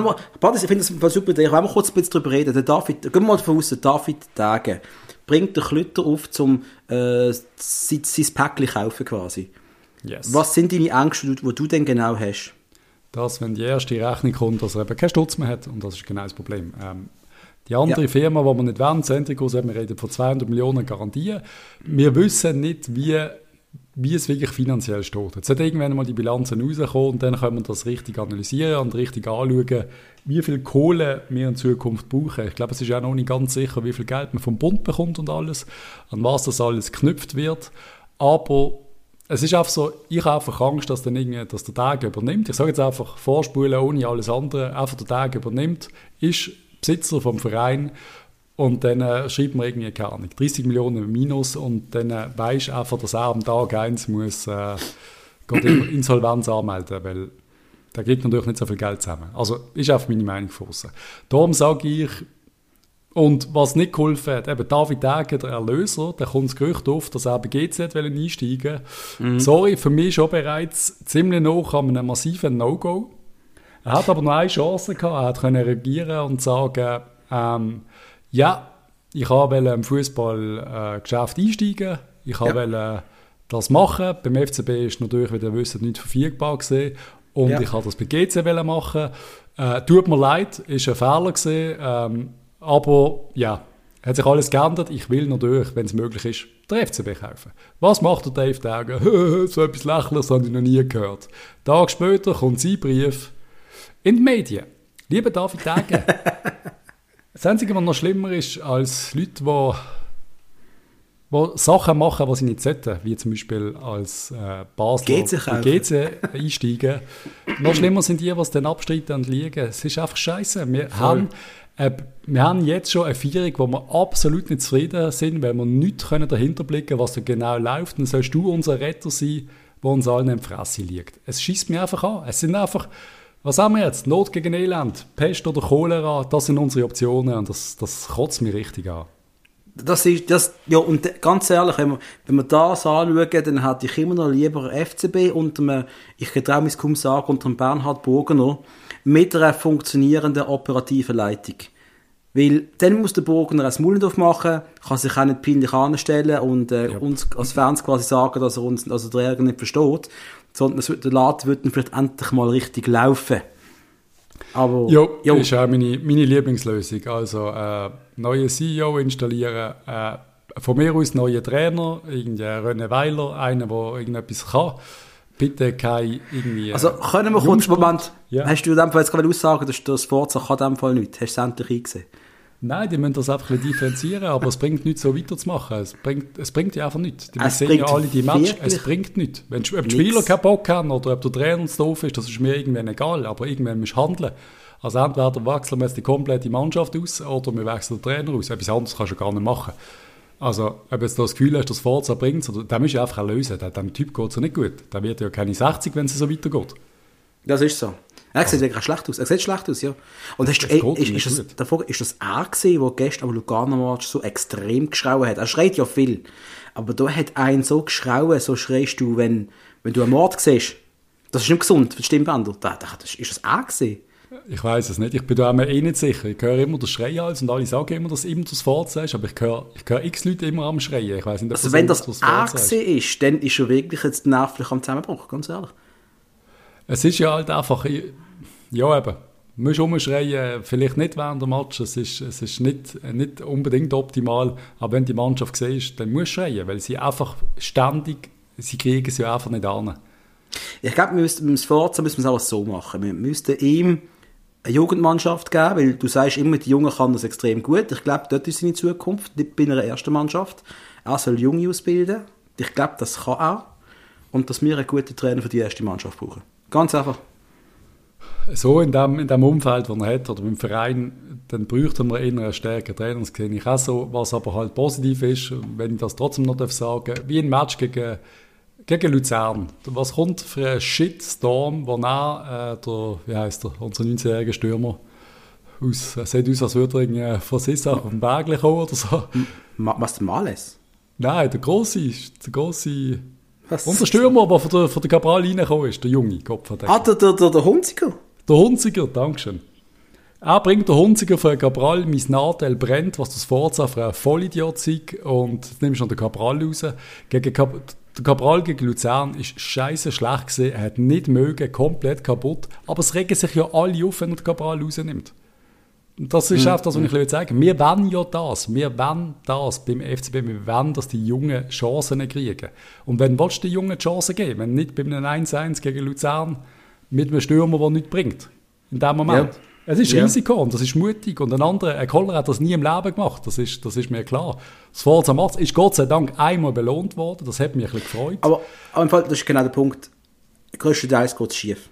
ich finde das super. Ich will mal kurz ein bisschen darüber reden. Der David, gehen wir mal davon aus, David Dage bringt den Klütter auf, um äh, sein, sein Päckchen kaufen quasi. Yes. Was sind deine Ängste, die du denn genau hast? Dass, wenn die erste Rechnung kommt, dass er eben keinen Stutz mehr hat. Und das ist genau das Problem. Ähm, die andere ja. Firma, die wir nicht wollen, Centricus, wir reden von 200 Millionen Garantien. Wir wissen nicht, wie, wie es wirklich finanziell steht. Jetzt hat irgendwann mal die Bilanzen rauskommen und dann können wir das richtig analysieren und richtig anschauen, wie viel Kohle wir in Zukunft brauchen. Ich glaube, es ist auch noch nicht ganz sicher, wie viel Geld man vom Bund bekommt und alles, an was das alles geknüpft wird. Aber es ist einfach so, ich habe einfach Angst, dass, dann irgendwie, dass der Tag übernimmt. Ich sage jetzt einfach, vorspulen ohne alles andere, einfach der Tag übernimmt, ist Besitzer vom Verein und dann äh, schreibt man irgendwie, keine Ahnung, 30 Millionen Minus und dann äh, weisst einfach, dass er am Tag 1 muss äh, <clears throat> Insolvenz anmelden, weil da kriegt natürlich nicht so viel Geld zusammen. Also ist einfach meine Meinung von Darum sage ich, und was nicht geholfen hat, eben David Degen, der Erlöser, da kommt das Gerücht auf, dass er bei GZ einsteigen mhm. Sorry, für mich schon bereits ziemlich noch an einem massiven No-Go. Er hat aber noch eine Chance gehabt, er konnte reagieren und sagen, ähm, ja, ich wollte im Fußballgeschäft äh, einsteigen, ich ja. wollte das machen. Beim FCB ist natürlich, wie ihr wisst, nicht verfügbar gewesen. Und ja. ich wollte das bei GC machen. Äh, tut mir leid, ist ein Fehler gewesen. Ähm, aber ja, hat sich alles geändert. Ich will natürlich, wenn es möglich ist, den FCB kaufen. Was macht der Dave Dagen? <laughs> so etwas Lächerliches habe ich noch nie gehört. Tag später kommt sein Brief in die Medien. Lieber David Dagen, <laughs> das Einzige, was noch schlimmer ist, als Leute, die die Sachen machen, die sie nicht sollten, wie zum Beispiel als äh, Basler GC einsteigen. noch schlimmer sind die, die es dann abstreiten und liegen. Es ist einfach scheiße. Wir Voll. haben wir haben jetzt schon eine Feierung, wo wir absolut nicht zufrieden sind, weil wir nicht dahinter blicken was da genau läuft. Dann sollst du unser Retter sein, der uns allen in Fresse liegt. Es schießt mir einfach an. Es sind einfach, was haben wir jetzt? Not gegen Elend, Pest oder Cholera, das sind unsere Optionen und das, das kotzt mich richtig an. Das ist, das, ja, und ganz ehrlich, wenn wir, wenn wir das anschauen, dann hätte ich immer noch lieber FCB unter einem, ich traue mich kaum sagen, unter einem Bernhard Burgener, mit einer funktionierenden operativen Leitung. Weil dann muss der Burgener ein Mullendorf machen, kann sich auch nicht peinlich anstellen und äh, ja. uns als Fans quasi sagen, dass er uns also der Ärger nicht versteht, sondern der Laden wird dann vielleicht endlich mal richtig laufen. Aber, jo, jo. ist auch meine, meine Lieblingslösung. Also, äh, neue CEO installieren, äh, von mir aus neue Trainer, irgendwie René Weiler, einer, der irgendetwas kann bitte kein irgendwie... Also können wir kurz, Moment, Ja. hast du in dem Fall jetzt gerade aussagen, dass das Forza kann in dem Fall nicht? Hast du es endlich eingesehen? Nein, die müssen das einfach ein differenzieren, aber es bringt nichts, so weiterzumachen. Es bringt, es bringt ja einfach nichts. Die Es sehen ja alle die Match, es bringt nichts. Wenn, ob die nichts. Spieler keinen Bock haben oder ob der Trainer zu doof ist, das ist mir irgendwann egal, aber irgendwann musst du handeln. Also entweder wechseln wir jetzt die komplette Mannschaft aus oder wir wechseln den Trainer aus. Etwas anderes kannst du gar nicht machen. Also, ob jetzt das Gefühl hast, dass Forza bringt, den musst du einfach lösen. Dem, dem Typ geht es ja nicht gut. Der wird ja keine 60, wenn es so weitergeht. Das ist so. Er sieht wirklich schlecht aus. Er sieht schlecht aus, ja. Und hast du, ist, ist, das, gut. davor, ist das er gesehen, der gestern am Lugano-Match so extrem geschrauen hat? Er schreit ja viel. Aber da hat einen so geschrauen, so schreist du, wenn, wenn du einen Mord siehst. Das ist nicht gesund für die Stimmbänder. Da, da, das, ist das er gesehen? Ich weiß es nicht. Ich bin da mir eh nicht sicher. Ich höre immer das Schreihals und alle sagen immer, dass immer das Forza ist, aber ich höre, ich höre x Leute immer am Schreien. Ich weiß nicht, Also wenn das er Forza ist. dann ist er wirklich jetzt nervlich am Zusammenbruch, ganz ehrlich. Es ist ja halt einfach, ja eben, du musst rumschreien, vielleicht nicht während der Match, es ist, es ist nicht, nicht unbedingt optimal, aber wenn die Mannschaft siehst, dann musst du schreien, weil sie einfach ständig, sie kriegen es ja einfach nicht an. Ich glaube, wir müssen, beim müssen wir es alles so machen. Wir müssten ihm eine Jugendmannschaft geben, weil du sagst immer, die Jungen kann das extrem gut. Ich glaube, dort ist seine Zukunft, nicht bei einer ersten Mannschaft. Er soll Junge ausbilden. Ich glaube, das kann er. Und dass wir einen guten Trainer für die erste Mannschaft brauchen. Ganz einfach. So in dem, in dem Umfeld, das er hat, oder beim Verein, dann bräuchten wir eher einen stärkeren Trainer. Das ich auch so. Was aber halt positiv ist, wenn ich das trotzdem noch darf sagen wie ein Match gegen, gegen Luzern. Was kommt für ein Shitstorm, wo er, äh, der, wie heißt er, unser 19-jähriger Stürmer, aus, er sieht aus, als würde er irgendwie von Sissach auf dem Berg kommen oder so. Ma was der Males? Nein, der ist, der Was? unser Stürmer, der von der, von der Cabral reingekommen ist, der junge Kopf. Ah, der, der, der, der Hunziker? Der Hunziger, Dankeschön. Er bringt den Hunziger für Cabral, mein Nadel brennt, was das Forza für ein Vollidiot sei. Und jetzt nimmst du noch den Cabral raus. Gegen Cap der Cabral gegen Luzern ist scheiße schlecht gesehen. Er hat nicht mögen, komplett kaputt. Aber es regen sich ja alle auf, wenn er den Cabral rausnimmt. Und das ist auch das, was ich will sagen. Wir wollen ja das. Wir wollen das beim FCB. Wir wollen, dass die Jungen Chancen kriegen. Und wenn willst du den Jungen Chancen geben? Wenn nicht bei einem 1-1 gegen Luzern mit einem Stürmer, der nichts bringt. In dem Moment. Ja. Es ist Ja. Risiko und das ist mutig. Und ein anderer, ein Koller hat das nie im Leben gemacht. Das ist, das ist mir klar. Das Forza Matz ist Gott sei Dank einmal belohnt worden. Das hat mich ein bisschen gefreut. Aber, aber im Fall, das ist genau der Punkt. Größtenteils geht es schief.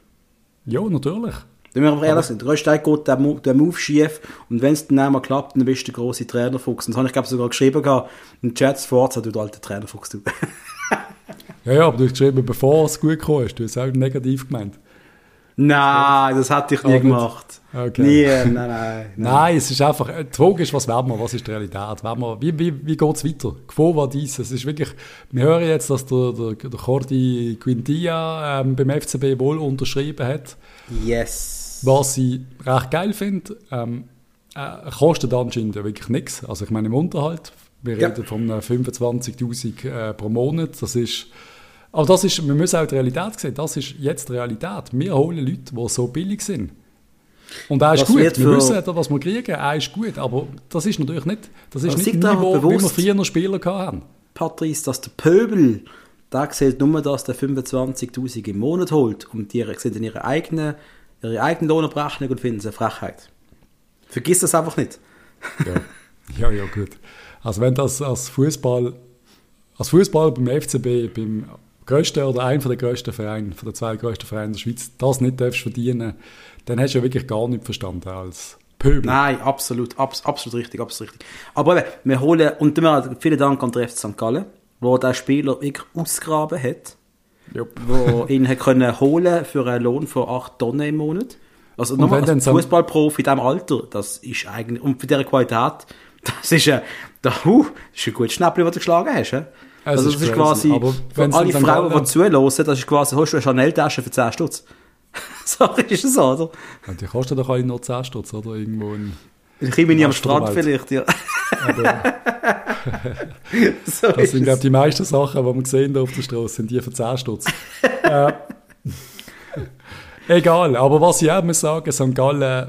ja, natürlich. Wenn wir einfach ehrlich sind, größtenteils geht der, Mo- der Move schief und wenn es dann einmal klappt, dann bist du der grosse Trainerfuchs. Und das habe ich, glaube ich, sogar geschrieben gehabt, im Chat Forza, du alter Trainerfuchs, du. Ja, ja, aber du hast geschrieben, bevor es gut gekommen ist. Du hast auch negativ gemeint. Nein, das hätte ich nie gut. gemacht. Okay. Nie, nein, nein. nein. <laughs> Nein, es ist einfach, äh, die Frage ist, was werden wir, was ist die Realität? Werden wir, wie wie, wie geht es weiter? Gefahr war dies. Es ist wirklich, wir hören jetzt, dass der, der, der Cordi Quintia ähm, beim FCB wohl unterschrieben hat. Yes. Was ich recht geil finde, ähm, äh, kostet anscheinend ja wirklich nichts. Also ich meine im Unterhalt, wir Ja. reden von äh, 25'000 äh, pro Monat, das ist, aber das ist, wir müssen auch die Realität sehen, das ist jetzt die Realität. Wir holen Leute, die so billig sind. Und er ist Was gut, wir für- wissen, was wir kriegen, er ist gut, aber das ist natürlich nicht, das ist Aber nicht Niveau, wie wir bewusst? früher noch Spieler hatten. Patrice, dass der Pöbel, der sieht nur, dass der 25'000 im Monat holt und die sehen dann ihre eigene, ihre eigene Lohnabrechnung und finden es eine Frechheit. Vergiss das einfach nicht. Ja, ja, ja gut. Also wenn das als Fußball, als Fußball beim FCB, beim grössten oder einem der grössten Vereine, von den zwei grössten Vereinen der Schweiz, das nicht darfst verdienen, dann hast du ja wirklich gar nicht verstanden als Pöbel. Nein, absolut, abs absolut richtig, absolut richtig. Aber eben, wir holen, und vielen Dank an den FC St. Gallen, wo der Spieler wirklich ausgraben hat, Jupp. wo <laughs> ihn hat können holen für einen Lohn von 8 Tonnen im Monat. Also nochmal als Fußballprofi in diesem Alter, das ist eigentlich, und für diese Qualität, <laughs> das ist ein, da, uh, das ist ein gutes Schnäppchen, das du geschlagen hast. he? Also ist das ist crazy, quasi, aber für alle in. Frauen, die zuhören, das ist quasi, hast du eine Chanel-Tasche für 10 Stutz. <laughs> so ist es so, oder? Ja, die kosten doch alle nur 10 Stutz, oder? Irgendwo in, Ich bin nicht am Strand vielleicht, ja. aber <laughs> so das ist sind, glaube ich, die meisten Sachen, die wir sehen da auf der Straße, sind die für 10 Stutz. <laughs> äh, egal, aber was ich auch muss sagen, St. Gallen,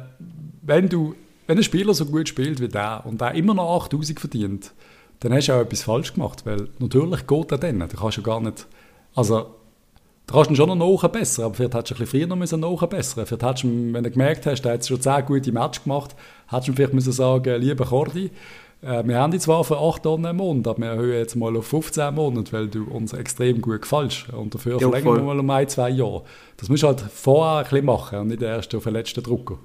wenn du, wenn ein Spieler so gut spielt wie der und der immer noch 8000 verdient, dann hast du auch etwas falsch gemacht, weil natürlich geht er dann, du kannst ja gar nicht, also da kannst du ihn schon noch nachbessern, aber vielleicht hättest du ein bisschen früher noch müssen nachbessern Vielleicht hättest du, wenn du gemerkt hast, der hat schon 10 gute Matches gemacht, hättest du vielleicht müssen sagen, lieber Cordi, äh, wir haben die zwar für 8 Tonnen im Monat, aber wir erhöhen jetzt mal auf 15 Monate, weil du uns extrem gut gefällst. Und dafür ja, verlängern wir mal um ein, zwei Jahre. Das musst du halt vorher ein bisschen machen und nicht erst auf den letzten Drucker.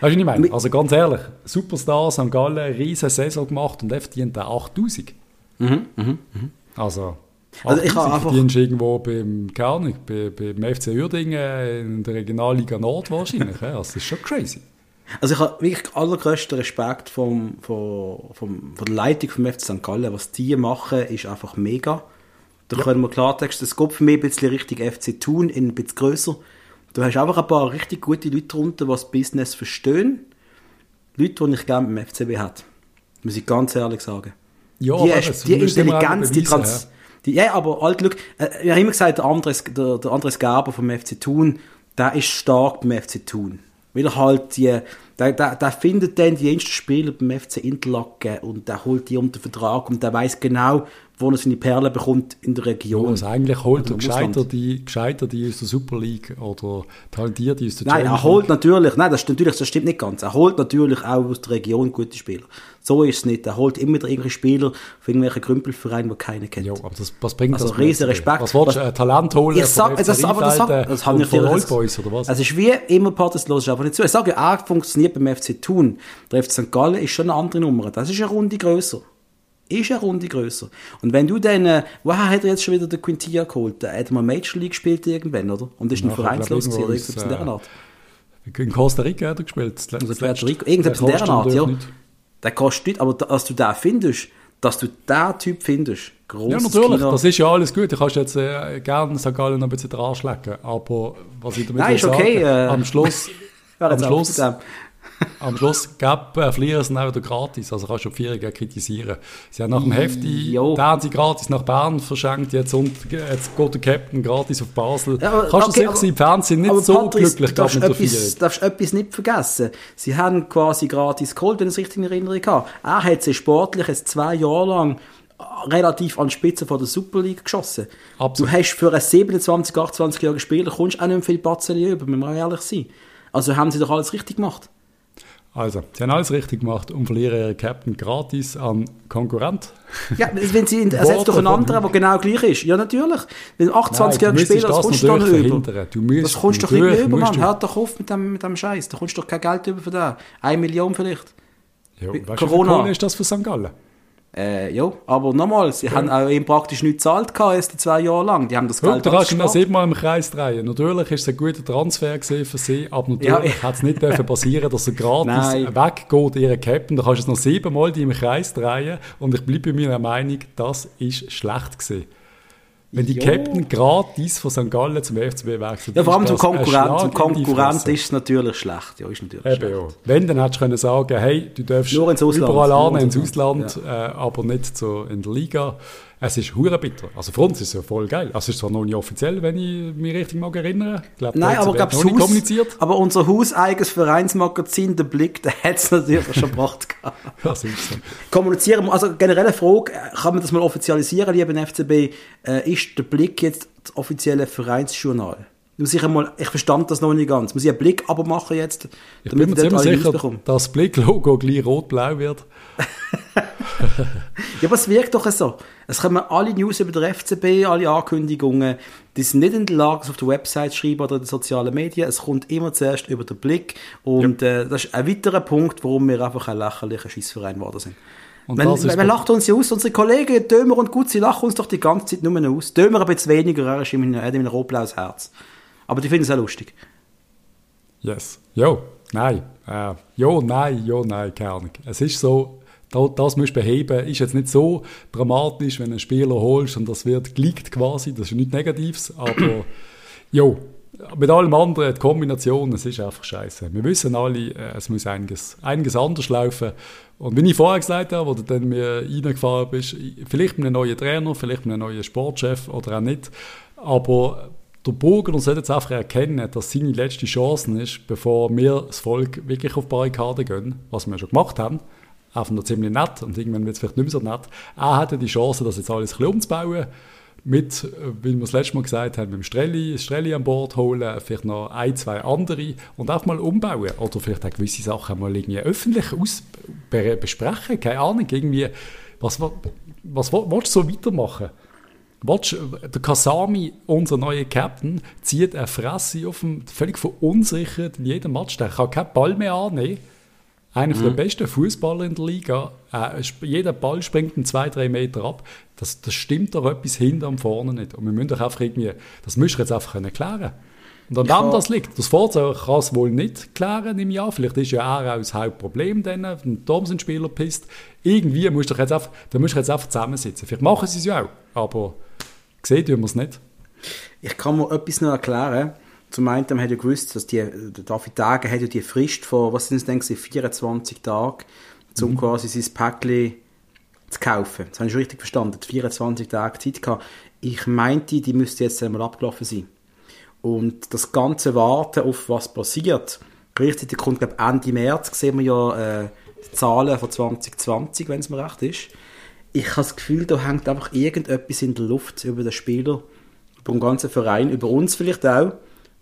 Weißt du, was ich meine? Also ganz ehrlich, Superstar St. Gallen, eine riesige Saison gemacht und er verdient 8000. Mhm, mhm, mhm. Also, also ich habe einfach... verdienst irgendwo beim, keine Ahnung, bei, beim FC Uerdingen in der Regionalliga Nord wahrscheinlich. ja, das ist schon crazy. Also ich habe wirklich allergrößten Respekt vom, vom, vom, von der Leitung vom FC St. Gallen. Was die machen, ist einfach mega. Da ja. können wir Klartext, das geht für mich ein bisschen Richtung FC Thun, ein bisschen grösser. Du hast einfach ein paar richtig gute Leute drunter, die das Business verstehen. Leute, die ich gerne beim FCB hätte. Muss ich ganz ehrlich sagen. Ja, die, aber die Intelligenz, die Trans... Ja. Die, ja, aber alt, look, äh, ich habe immer gesagt, der Andres, der, der Andres Gerber vom FC Thun, der ist stark beim FC Thun. Weil er halt die, der, der, der findet dann die ersten Spieler beim FC Interlaken und der holt die unter Vertrag und der weiß genau, wo er seine Perlen bekommt in der Region. Ja, also eigentlich holt er gescheiter die, gescheiter die aus der Super League oder talentiert die aus der Nein, er holt natürlich, nein, das, natürlich, das stimmt nicht ganz. Er holt natürlich auch aus der Region gute Spieler. So ist es nicht. Er holt immer wieder irgendwelche Spieler von irgendwelchen Krümpelvereinen, die keiner kennt. Ja, aber das, was bringt also das? riesen Respekt. Was willst du, äh, Talent holen? Ich sag, das, aber das, sag, das haben wir von Boys oder was? Es ist wie immer ist aber nicht so. Ich sage, er funktioniert beim FC Thun. Der FC St. Gallen ist schon eine andere Nummer. Das ist eine Runde grösser ist eine Runde grösser. Und wenn du dann, äh, woher hat er jetzt schon wieder den Quintia geholt? Der hat mal Major League gespielt irgendwann, oder? Und ist ein vereinslos gewesen, oder irgendwas in dieser Art. In Costa Rica hat er gespielt. Also Puerto Rico, irgendwas in dieser Art, ja. Der kostet nicht, aber dass du den findest, dass du diesen Typ findest, grosses Ja, natürlich, Kino. das ist ja alles gut. Ich kannst jetzt äh, gerne St. Gallen noch ein bisschen dran schlecken, aber was ich damit Nein, ist okay, sagen, äh, am Schluss, <laughs> am Schluss am Schluss gab äh, Flieger sind auch gratis, also kannst du die Vierungen kritisieren. Sie haben nach dem Hefti, da haben sie gratis nach Bern verschenkt, jetzt, und, jetzt geht der Captain gratis auf Basel. Ja, aber, kannst okay, du sicher im Fernsehen nicht so Patrice, glücklich darfst mit etwas, der darfst etwas nicht vergessen. Sie haben quasi gratis geholt, wenn ich es richtig in Erinnerung habe. Er hat sie sportlich jetzt zwei Jahre lang relativ an die Spitze von der Super League geschossen. Absolut. Du hast für einen 27, 28-jährigen Spieler kommst auch nicht viel Batzen über, müssen wir ehrlich sein. Also haben sie doch alles richtig gemacht. Also, sie haben alles richtig gemacht und verlieren ihren Captain gratis an Konkurrent. Ja, wenn sie ersetzt <laughs> durch einen anderen, der genau gleich ist. Ja, natürlich. Wenn 28 Jahre später, das kommst du dann über. Du musst, das kommst doch nicht mehr über, Mann. Hört doch auf mit dem, mit dem Scheiß. Da kommst du doch kein Geld über von da. Eine Million vielleicht. Ja, weißt Corona. wie ist das für St. Gallen? Äh, ja, aber nochmal, sie ja. haben auch ihm praktisch nichts gezahlt erst die zwei Jahre lang. Die haben das Geld Da kannst du siebenmal im Kreis drehen. Natürlich ist es ein guter Transfer für sie, aber natürlich ja, hat es nicht dürfen <laughs> passieren, dass er gratis weggeht, ihren Captain. Da kannst du es noch siebenmal im Kreis drehen und ich bleibe bei meiner Meinung, das ist schlecht gewesen. Wenn die jo. Captain gratis von St. Gallen zum FCB wechselt. Ja, vor allem zum Konkurrent. Zum Konkurrent ist es natürlich schlecht. Ja, ist natürlich Eben schlecht. Ja. Wenn, dann hättest du können sagen, hey, du darfst Nur ins Ausland. überall an, ins Ausland, ja. äh, aber nicht so in der Liga. Es ist hure bitter. Also für uns ist es ja voll geil. Also es ist zwar noch nicht offiziell, wenn ich mich richtig mag erinnere. Ich glaub, Nein, aber glaub, Haus, kommuniziert. Aber unser hauseigenes Vereinsmagazin, der Blick, der hat es natürlich schon gebracht. <laughs> das ist so. Kommunizieren, also generelle Frage, kann man das mal offizialisieren, lieber FCB, äh, ist der Blick jetzt das offizielle Vereinsjournal? Muss ich, einmal, ich verstand das noch nicht ganz. Muss ich einen Blick aber machen jetzt, ich damit ich mir ziemlich sicher, dass das Blick-Logo gleich rot-blau wird. <laughs> ja, aber es wirkt doch so. Es kommen alle News über den FCB, alle Ankündigungen, die sind nicht in der Lage, es auf der Website zu schreiben oder in den sozialen Medien. Es kommt immer zuerst über den Blick. Und ja. äh, das ist ein weiterer Punkt, warum wir einfach ein lächerlicher Schießverein geworden sind. Und man, man lacht uns ja aus. Unsere Kollegen Dömer und Gut, sie lachen uns doch die ganze Zeit nur aus. Dömer ein bisschen weniger, er ist in einem rot-blaues Herz. Aber die finden es auch lustig. Yes. Jo, nein. Äh, jo, nein, jo, nein, keine Ahnung. Es ist so, das musst du beheben. Ist jetzt nicht so dramatisch, wenn du einen Spieler holst und das wird geleakt quasi. Das ist nichts Negatives, aber <clears throat> jo, mit allem anderen, die Kombination, es ist einfach scheiße. Wir wissen alle, äh, es muss einiges, einiges anders laufen. Und wie ich vorher gesagt habe, wo du dann mir reingefahren bist, vielleicht mit einem neuen Trainer, vielleicht mit einem neuen Sportchef oder auch nicht, aber der Burger sollte jetzt einfach erkennen, dass seine letzte Chance ist, bevor wir das Volk wirklich auf Barrikaden gehen, was wir schon gemacht haben. Einfach noch ziemlich nett und irgendwann wird es vielleicht nicht mehr so nett. Er hatte die Chance, das jetzt alles ein bisschen umzubauen. mit, äh, wie wir das letzte Mal gesagt haben, mit dem Strelli, Strelli an Bord holen, vielleicht noch ein, zwei andere und auch mal umbauen oder vielleicht auch gewisse Sachen mal irgendwie öffentlich aus besprechen, keine Ahnung, irgendwie, was, was, was willst du so weitermachen? Willst, der Kasami, unser neuer Captain, zieht eine Fresse auf dem, völlig verunsichert in jedem Match. Der kann keinen Ball mehr annehmen. Einer mhm. der besten Fußballer in der Liga. Äh, jeder Ball springt einen zwei, drei Meter ab. Das, das stimmt doch etwas hinter und vorne nicht. Und wir müssen doch einfach irgendwie, das müssen wir jetzt einfach können klären und an wem das liegt. Das Forza kann es wohl nicht klären im Jahr. Vielleicht ist ja er auch das Hauptproblem dann, wenn Thompson Spieler pisst. Irgendwie musst du jetzt einfach, da musst du jetzt einfach zusammensitzen. Vielleicht machen sie es ja auch, aber gesehen tun wir es nicht. Ich kann mir etwas noch erklären. Zum einen haben wir gewusst, dass die, David Tage hat ja die Frist von, was sind es denn, 24 Tage, um mhm. quasi sein Päckchen zu kaufen. Das habe ich schon richtig verstanden. 24 Tage Zeit gehabt. Ich meinte, die müsste jetzt einmal abgelaufen sein. Und das ganze Warten auf was passiert, gleichzeitig kommt, glaube Ende März, sehen wir ja äh, die Zahlen von 2020, wenn es mir recht ist. Ich habe das Gefühl, da hängt einfach irgendetwas in der Luft über den Spieler, über den ganzen Verein, über uns vielleicht auch.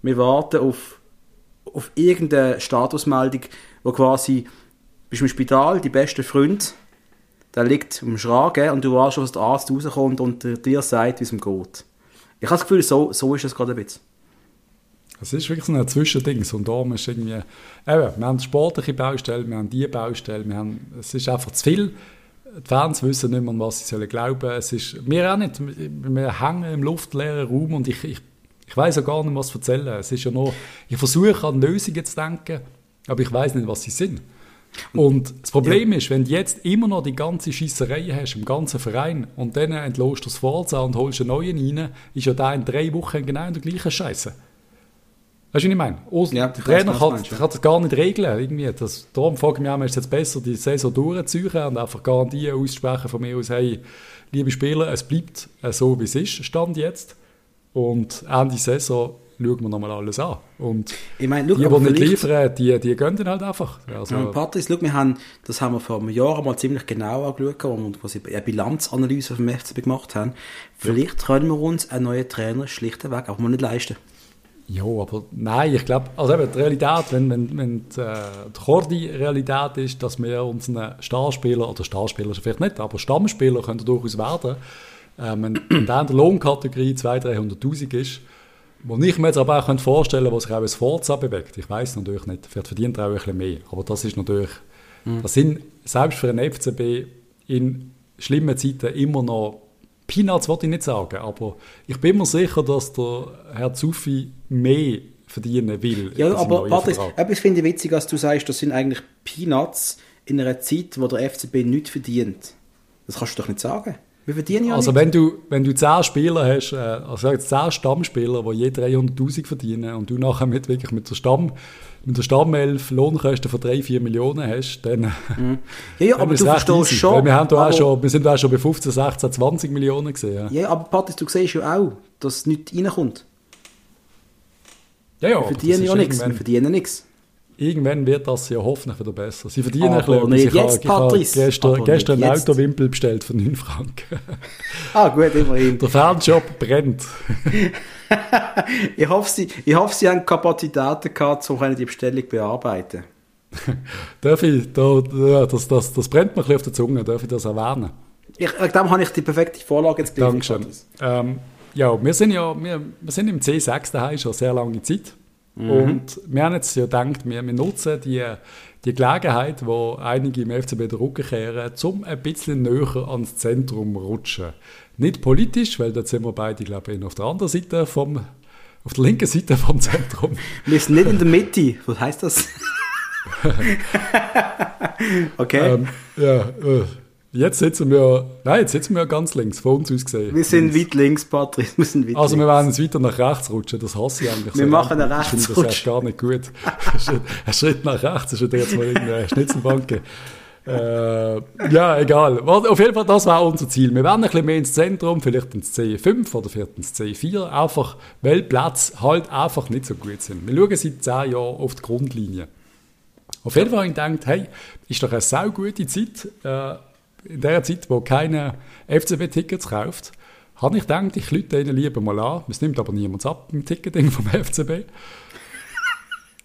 Wir warten auf, auf irgendeine Statusmeldung, wo quasi, bist im Spital, die beste Freund, der liegt im Schragen und du weißt, was der Arzt rauskommt und dir sagt, wie es ihm geht. Ich habe das Gefühl, so, so ist es gerade ein bisschen. Es ist wirklich so ein Zwischending. Und da ist irgendwie, eben, wir haben sportliche Baustellen, wir haben die Baustellen, wir haben, es ist einfach zu viel. Die Fans wissen nicht mehr, was sie sollen glauben. Es ist, wir auch nicht. Wir hängen im luftleeren Raum und ich, ich, ich weiß auch gar nicht, was zu erzählen. Es ist ja nur, ich versuche an Lösungen zu denken, aber ich weiß nicht, was sie sind. Und das Problem ja. ist, wenn du jetzt immer noch die ganze Schisserei hast im ganzen Verein und dann entlohst du das Forza und holst einen neuen rein, ist ja da in drei Wochen genau in der gleichen Scheiße. Weißt du, was ich meine? Aus, ja, der Trainer kann, kann das gar nicht regeln. Irgendwie. Das, darum frage ich mich auch, ist es jetzt besser, die Saison durchzuziehen und einfach Garantien auszusprechen von mir aus, hey, liebe Spieler, es bleibt so, wie es ist, Stand jetzt. Und Ende Saison schauen wir nochmal alles an. Und ich meine, look, die, die nicht liefern, die, die gehen dann halt einfach. Also, ja, Patrice, look, wir haben, das haben wir vor einem Jahr mal ziemlich genau angeschaut, wo wir eine Bilanzanalyse vom FCB gemacht haben. Vielleicht können wir uns einen neuen Trainer schlichtweg auch mal nicht leisten. Ja, aber nein, ich glaube, also eben die Realität, wenn, wenn, wenn die, äh, die Kordi-Realität ist, dass wir unseren Starspieler, oder Starspieler vielleicht nicht, aber Stammspieler können durchaus werden, äh, wenn, wenn der in der Lohnkategorie 200'000, 300'000 ist, wo ich mir jetzt aber auch vorstellen könnte, was sich auch als Forza bewegt. Ich weiß natürlich nicht, vielleicht verdient er auch ein bisschen mehr, aber das ist natürlich, mhm. das sind selbst für einen FCB in schlimmen Zeiten immer noch Peanuts wollte ich nicht sagen, aber ich bin mir sicher, dass der Herr Zuffi mehr verdienen will. Ja, aber Patrick, etwas finde ich witzig, dass du sagst, das sind eigentlich Peanuts in einer Zeit, wo der FCB nichts verdient. Das kannst du doch nicht sagen. Wir verdienen ja Also nicht. wenn du, wenn du 10 Spieler hast, äh, also jetzt 10 Stammspieler, die je 300'000 verdienen und du nachher mit, wirklich mit der Stamm mit der Stammelf Lohnkosten von 3, 4 Millionen hast, dann, mhm. ja, ja, aber du verstehst schon. Weil wir, haben da auch schon, wir sind auch schon bei 15, 16, 20 Millionen gesehen. Ja, aber Patrick, du siehst ja auch, dass nichts reinkommt. Ja, ja, wir verdienen ja nichts, wir verdienen nichts. Irgendwann wird das ja hoffentlich wieder besser. Sie verdienen aber ein bisschen. Nicht jetzt, ich habe gestern, gestern einen Autowimpel bestellt für 9 Franken. ah, gut, immerhin. Der Fernjob brennt. <laughs> <laughs> ich, hoffe, Sie, ich hoffe, Sie haben Kapazitäten gehabt, um die Bestellung bearbeiten <laughs> Darf ich, da, das, das, das brennt mir ein bisschen auf der Zunge, darf ich das erwähnen? Ich, äh, dann habe ich die perfekte Vorlage jetzt geliefert. Ähm, ja, wir sind ja wir, wir sind im C6 daheim schon sehr lange Zeit. Mhm. Und wir haben jetzt ja gedacht, wir, wir nutzen die, die Gelegenheit, wo einige im FCB den Rücken kehren, um ein bisschen näher ans Zentrum zu rutschen. Nicht politisch, weil dort sind wir beide, glaube ich, auf der anderen Seite vom, auf der linken Seite vom Zentrum. <laughs> Wir sind nicht in der Mitte. Was heißt das? <laughs> okay. Ähm, ja, äh, Jetzt sitzen wir, nein, jetzt sitzen wir ganz links, von uns aus gesehen. Wir sind weit links, Patrick, wir sind weit Also wir werden jetzt weiter nach rechts rutschen, das hasse ich eigentlich. Wir so machen einen Rechtsrutsch. Das ist gar nicht gut. <laughs> ein Schritt nach rechts, ist jetzt mal irgendeine Schnitzelbank. Äh, ja, egal. Auf jeden Fall, das war unser Ziel. Wir werden ein bisschen mehr ins Zentrum, vielleicht ins C5 oder vielleicht ins C4, einfach, weil Platz halt einfach nicht so gut sind. Wir schauen seit 10 Jahren auf die Grundlinie. Auf jeden Fall habe ich gedacht, hey, ist doch eine sau gute Zeit, äh, in der Zeit, wo keiner FCB-Tickets kauft, habe ich gedacht, ich lüte ihnen lieber mal an. Es nimmt aber niemand ab im Ticketing vom FCB.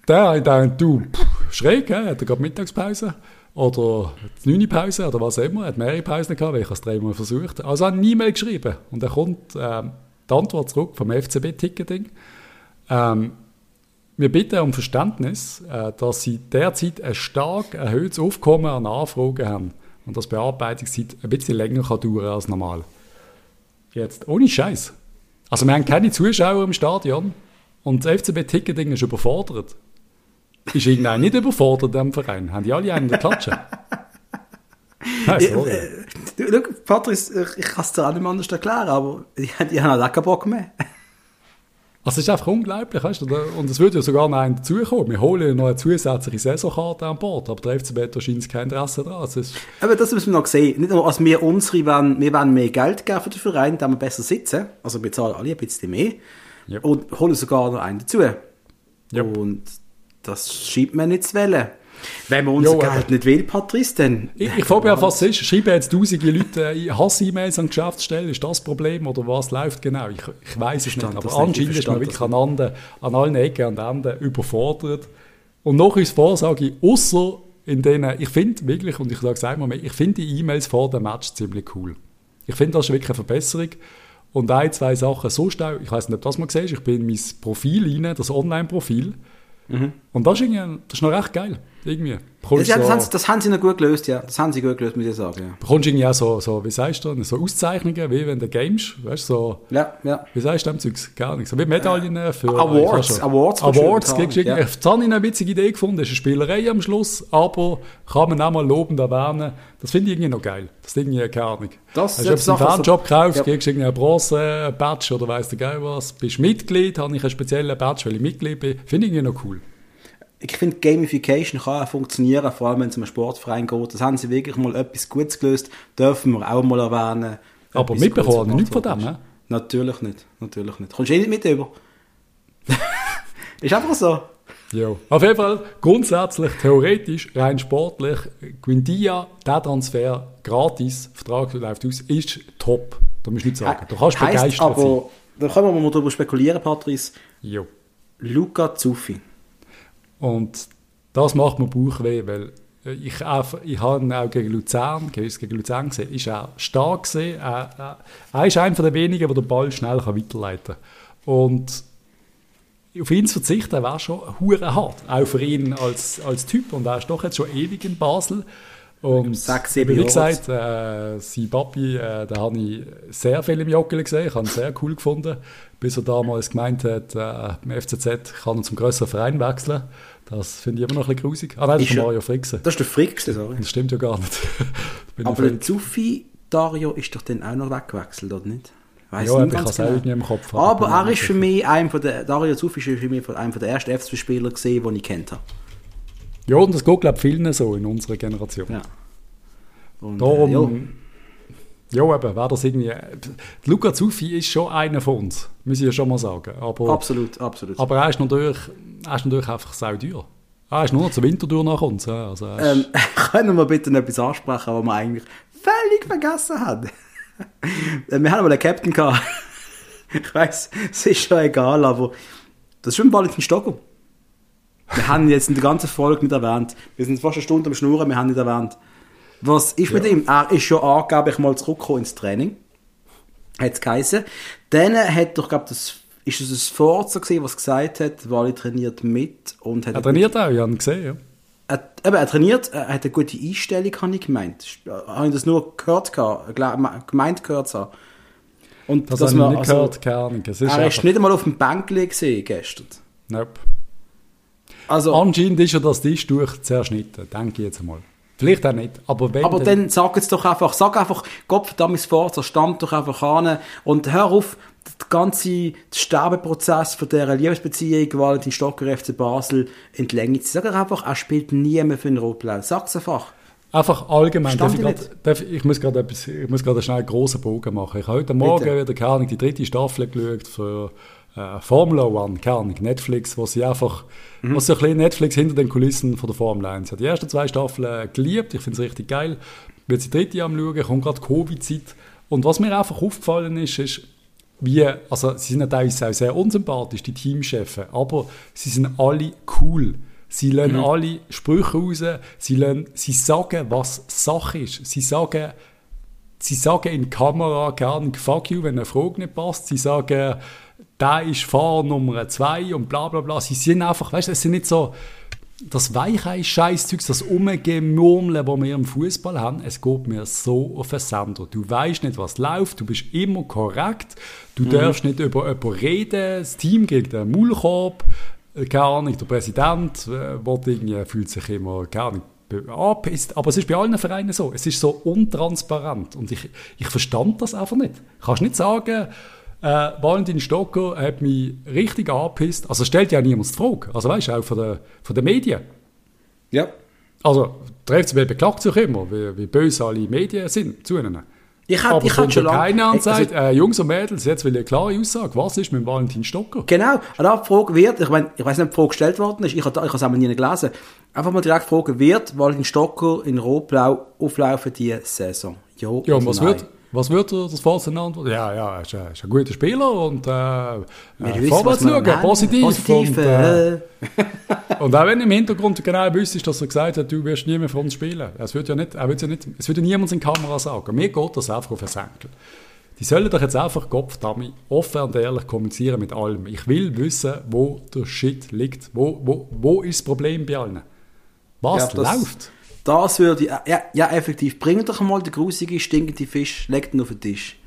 Der hat gedacht, du, pff, schräg, he? hat er gerade Mittagspause oder die 9 Pause oder was auch immer. Er hat mehrere Pausen gehabt, weil ich es dreimal versucht Also hat eine E-Mail geschrieben und dann kommt ähm, die Antwort zurück vom FCB-Ticketing. Ähm, wir bitten um Verständnis, äh, dass Sie derzeit ein stark erhöhtes Aufkommen an Anfragen haben und dass Bearbeitungszeit ein bisschen länger kann dauern als normal. Jetzt, ohne Scheiß. Also wir haben keine Zuschauer im Stadion und das FCB-Ticketing ist überfordert. Ist irgendein nicht überfordert im Verein? Haben die alle einen in der Klatsche? <laughs> Nein, sorry. Äh, du, Patrice, ich, kann es dir auch nicht anders erklären, aber die, die haben auch keinen Bock mehr. <laughs> Also es ist einfach unglaublich, weißt du? Und es würde ja sogar noch einen dazukommen. Wir holen ja noch eine zusätzliche Saisonkarte an Bord, aber der FCB hat wahrscheinlich kein Interesse daran. Also aber das müssen wir noch sehen. Nicht nur, als wir unsere wollen, wir wollen mehr Geld geben für den Verein, damit wir besser sitzen. Also wir zahlen alle ein bisschen mehr. Yep. Und holen sogar noch einen dazu. Yep. Und das schiebt man nicht zu wählen. Wenn man unser jo, Geld nicht will, Patrice, dann... Ich, ich frage mich auch, was ist. Schreiben jetzt tausende Leute Hass-E-Mails an die Geschäftsstelle? Ist das Problem oder was läuft genau? Ich, ich weiß es nicht. Aber anscheinend ist man wirklich an, an allen Ecken und Enden überfordert. Und noch uns vor sage ich, außer in denen, ich finde wirklich, und ich sage es einmal mehr, ich finde die E-Mails vor dem Match ziemlich cool. Ich finde, das ist wirklich eine Verbesserung. Und ein, zwei Sachen so auch, ich weiß nicht, ob das mal gesehen ist, ich bin in mein Profil rein, das Online-Profil, Mhm. Und das ist, das ist noch recht geil. Irgendwie. Ja, das, haben, das, haben, sie noch gut gelöst, ja. Das haben sie gut gelöst, muss ich sagen. Ja. Bekommst du irgendwie auch so, so, wie sagst du, so Auszeichnungen, wie wenn du games, weißt du, so. Ja, ja. Wie sagst du dem Zeugs? Gar nicht. So wie Medaillen äh, für. Awards. Awards. Awards. Kriegst du ja. Jetzt habe ich eine witzige Idee gefunden. Das ist eine Spielerei am Schluss, aber kann man auch mal lobend erwähnen. Das finde ich irgendwie noch geil. Das ist irgendwie, keine Ahnung. Das Hast du einen Fanjob gekauft, ja. kriegst du irgendwie einen Bronze-Badge oder weißt du geil was. Bist Mitglied, habe ich einen speziellen Badge, weil ich Mitglied bin. Finde ich irgendwie noch cool ich finde, Gamification kann auch funktionieren, vor allem wenn es um einen Sportverein geht. Das haben sie wirklich mal etwas Gutes gelöst, dürfen wir auch mal erwähnen. Aber mitbekommen nichts von dem, ne? Natürlich nicht, natürlich nicht. Kommst du eh nicht mit über? <laughs> ist einfach so. Ja. Auf jeden Fall, grundsätzlich, theoretisch, rein sportlich, Quindia, der Transfer, gratis, Vertrag läuft aus, ist top. Da musst du nicht sagen. Du kannst begeistert aber, sein. Da können wir mal darüber spekulieren, Patrice. Jo. Luca Zuffi. Und das macht mir Bauchweh, weil ich, auch, ich habe ihn auch gegen Luzern, gegen Luzern gesehen, ist auch stark gesehen. Er, er, ist einer der wenigen, der den Ball schnell weiterleiten kann. Und auf ihn zu verzichten, wäre schon hure hart. Auch für ihn als, als Typ. Und er ist doch jetzt schon ewig in Basel. Und Sechs, wie gesagt, äh, sein Papi, äh, da habe ich sehr viel im Joggeli gesehen. Ich habe ihn sehr cool gefunden bis er damals gemeint hat, äh, im FCZ kann er zum größeren Verein wechseln. Das finde ich immer noch ein bisschen grusig. Ah nein, das ist, ist Mario Frickse. Das ist der Frickse, sorry. Das stimmt ja gar nicht. <laughs> Aber der Zuffi Dario ist doch dann auch noch weggewechselt, oder nicht? Weiss ja, ich habe es genau. irgendwie im Kopf. Aber er ist für mich einer von der, Dario Zuffi ist für mich einer der ersten FCZ-Spieler gesehen, die ich kennt habe. Ja, und das geht, glaube ich, vielen so in unserer Generation. Ja. Und, Darum, äh, ja. Ja, eben, wäre das irgendwie... Luca Zuffi ist schon einer von uns, muss ich ja schon mal sagen. Aber, absolut, absolut. Aber er ist natürlich, er ist natürlich einfach sau teuer. Er ist nur noch zur Wintertour nach uns. Also ähm, <laughs> können wir bitte noch etwas ansprechen, was wir eigentlich völlig vergessen haben? <laughs> wir haben mal einen Captain gehabt. <laughs> ich weiß, es ist schon egal, aber das ist schon bald in Stockholm. Wir haben jetzt in der ganzen Folge nicht erwähnt. Wir sind fast eine Stunde am Schnurren, wir haben nicht erwähnt. Was ist ja. mit ihm? Er ist schon angeblich mal zurückgekommen ins Training. Hat es geheißen. Dann hat doch, glaube das ist es ein Forza gewesen, was gesagt hat, Wally trainiert mit und hat... Er trainiert auch, ich habe ihn gesehen, ja. Er, eben, er trainiert, er hat eine gute Einstellung, habe ich gemeint. Habe ich das nur gehört, gemeint gehört habe. Und das habe ich nicht also, gehört, keine Ahnung. Er ist nicht einmal auf dem Bänkli gesehen gestern. Nope. Also, Anscheinend ist er das Tisch durch zerschnitten, denke ich jetzt einmal. Vielleicht auch nicht, aber wenn... Aber dann, dann sag jetzt doch einfach, sag einfach, Gott verdammt Forza, stammt doch einfach an und hör auf, den ganzen Sterbeprozess von dieser Liebesbeziehung Valentin Stocker FC Basel in die Länge zu Sag einfach, er spielt nie mehr für den Rotblau. Sag's einfach. Einfach allgemein. Darf ich, grad, darf, ich, muss gerade etwas, ich muss gerade schnell einen großen Bogen machen. Ich habe heute Morgen Bitte. wieder, keine Ahnung, die dritte Staffel geschaut für äh, Formula One, keine Netflix, wo sie einfach, mhm. was so ein bisschen Netflix hinter den Kulissen von der Formel 1 Ich habe Die ersten zwei Staffeln geliebt, ich finde es richtig geil. Bin jetzt die dritte am schauen, kommt gerade Covid-Zeit Und was mir einfach aufgefallen ist, ist, wie, also sie sind teilweise auch sehr unsympathisch, die Teamchefs, aber sie sind alle cool. Sie lassen mhm. alle Sprüche raus, sie, lassen, sie sagen, was Sache ist. Sie sagen, sie sagen in die Kamera gerne «fuck you», wenn eine Frage nicht passt. Sie sagen, «der ist Fahrer Nummer zwei» und bla bla bla. Sie sind einfach, weißt du, es sind nicht so das Weichei-Scheißzeug, das Umgemurmeln, das wir im Fußball haben, es geht mir so auf den Sender. Du weißt nicht, was läuft, du bist immer korrekt, du mhm. darfst nicht über jemanden reden, das Team gegen den Maulkorb, äh, gar nicht, der Präsident äh, fühlt sich immer gar nicht angepisst. Aber es ist bei allen Vereinen so. Es ist so untransparent. Und ich, ich verstand das einfach nicht. Du kannst nicht sagen, äh, Valentin Stocker hat mich richtig angepisst. Also stellt ja niemand die Frage. Also weißt du, auch von den, von den Medien. Ja. Also der FCB beklagt sich immer, wie, wie böse alle Medien sind zu ihnen. Ich hab, Aber ich schon keiner an und sagt, also, äh, Jungs und Mädels, jetzt will ich eine klare Aussage, was ist mit Valentin Stocker? Genau, und auch die Frage wird, ich meine, ich weiß nicht, ob die Frage gestellt worden ist, ich habe es auch nie gelesen, einfach mal direkt fragen, wird Valentin Stocker in Rot-Blau auflaufen diese Saison? Ja, ja und was nein. wird? Was würde das Vorsitzende antworten? Ja, ja, er ist, ein, ist ein guter Spieler und äh, äh, vorwärts schauen, positiv. positiv und, äh, <laughs> und auch wenn im Hintergrund genau wüsstest, dass er gesagt hat, du wirst nie mehr für uns spielen. Es wird ja nicht, er wird ja nicht, es würde niemand in die Kamera sagen. Mir geht das einfach auf den Senkel. Die sollen doch jetzt einfach Kopfdami offen und ehrlich kommunizieren mit allem. Ich will wissen, wo der Shit liegt. Wo, wo, wo ist das Problem bei allen? Was ja, läuft? Das würde ich, ja, ja, effektiv. Bring doch mal den grusigen, stinkenden Fisch, leg ihn auf den Tisch.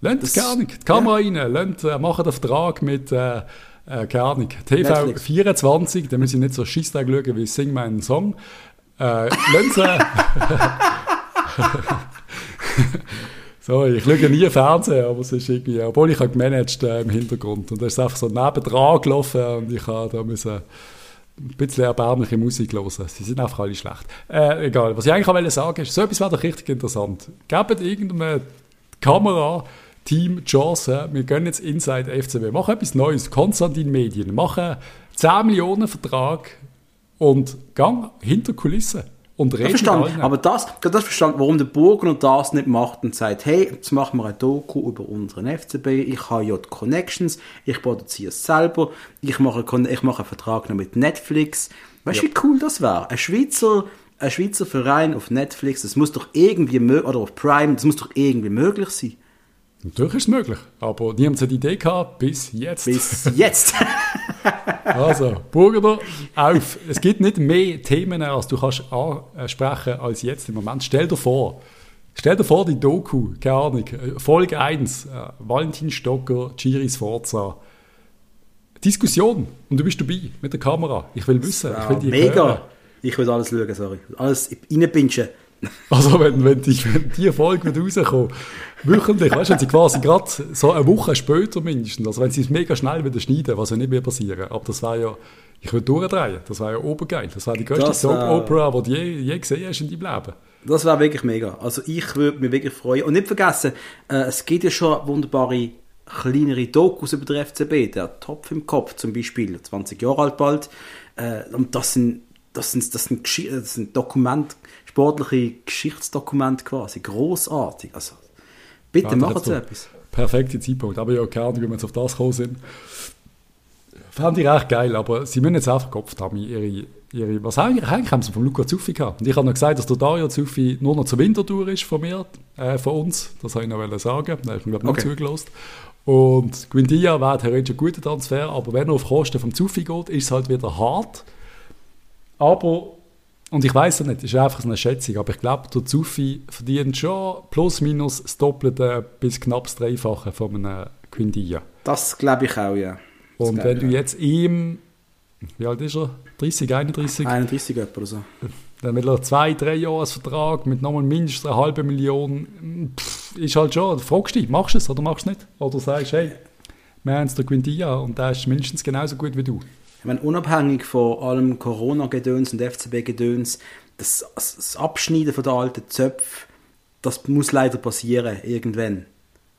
Lernt das gar nicht. Die Kamera ja. rein, lernt, äh, machen den Vertrag mit, äh, äh, keine Ahnung, TV Netflix. 24, da müssen sie nicht so Schießtag schauen wie Sing meinen Song. Äh, lernt sie, So, ich schaue nie Fernsehen, aber es ist irgendwie, obwohl ich habe gemanagt äh, im Hintergrund und da ist einfach so nebendran gelaufen und ich habe da müssen ein bisschen erbärmliche Musik hören. Sie sind einfach alle schlecht. Äh, egal. Was ich eigentlich auch sagen ist, so etwas wäre doch richtig interessant. Gebt irgendeinem Kamera-Team die Chance, wir gehen jetzt Inside FCB, machen etwas Neues, Konstantin Medien, machen 10 Millionen Vertrag und gang hinter Kulissen. Und reden verstanden. Aber das, das verstanden, warum der Burger das nicht macht und sagt, hey, jetzt machen wir ein Doku über unseren FCB, ich habe ja die Connections, ich produziere es selber, ich mache, ich mache einen Vertrag noch mit Netflix. Weißt du, ja. wie cool das wäre? Ein Schweizer, ein Schweizer Verein auf Netflix, das muss doch irgendwie, oder auf Prime, das muss doch irgendwie möglich sein. Natürlich ist es möglich, aber niemand hat die Idee gehabt, bis jetzt. Bis <laughs> jetzt. Also, Burger, auf. Es gibt nicht mehr Themen, als du kannst ansprechen als jetzt im Moment. Stell dir vor, stell dir vor, die Doku, keine Ahnung, Folge 1, äh, Valentin Stocker, Giris Forza. Diskussion und du bist dabei mit der Kamera. Ich will wissen, ich will die Mega. Hören. Ich will alles schauen, sorry. Alles reinpinschen. Also wenn, wenn, die, wenn die Folge wird rauskommt, wöchentlich, weißt du, wenn sie quasi gerade so eine Woche später mindestens, also wenn sie es mega schnell wieder schneiden, was ja nicht mehr passieren, aber das war ja, ich würde durchdrehen, das war ja obergeil, das war die größte Soap-Opera, die du je, je gesehen hast in deinem Leben. Das war wirklich mega, also ich würde mich wirklich freuen. Und nicht vergessen, äh, es gibt ja schon wunderbare kleinere Dokus über den FCB, der Topf im Kopf zum Beispiel, 20 Jahre alt bald, äh, und das sind das sind, das sind, das sind Dokument, sportliche Geschichtsdokumente quasi. Großartig. Also, bitte ja, machen Sie etwas. Perfekter Zeitpunkt. Aber ja, keine Ahnung, wie wir jetzt auf das gekommen sind. Fand ich echt geil, aber sie müssen jetzt einfach Kopf haben, ihre, ihre, was haben sie von Luca Zuffi gehabt. Und ich habe noch gesagt, dass der Dario Zuffi nur noch zur Wintertour ist von mir, äh, von uns. Das habe ich noch sagen. Da habe ich glaube ich, okay. zugelassen. Und Quindia wäre theoretisch ein guter Transfer, aber wenn er auf Kosten vom Zuffi geht, ist es halt wieder hart. Aber, und ich weiß es nicht, ist einfach eine Schätzung, aber ich glaube, der Zuffi verdient schon plus minus das Doppelte bis knapp das Dreifache von einem Quindia. Das glaube ich auch, ja. Das und wenn du jetzt ihm, wie alt ist er? 30, 31? 31 oder so. Dann will er zwei, drei Jahre Vertrag mit nochmal mindestens eine halbe Million. Pff, ist halt schon, fragst du dich, machst du es oder machst du es nicht? Oder sagst du, hey, wir haben es der Quindia und der ist mindestens genauso gut wie du ich meine, unabhängig von allem Corona-Gedöns und FCB-Gedöns, das, das Abschneiden von der alten Zöpfe, das muss leider passieren, irgendwann.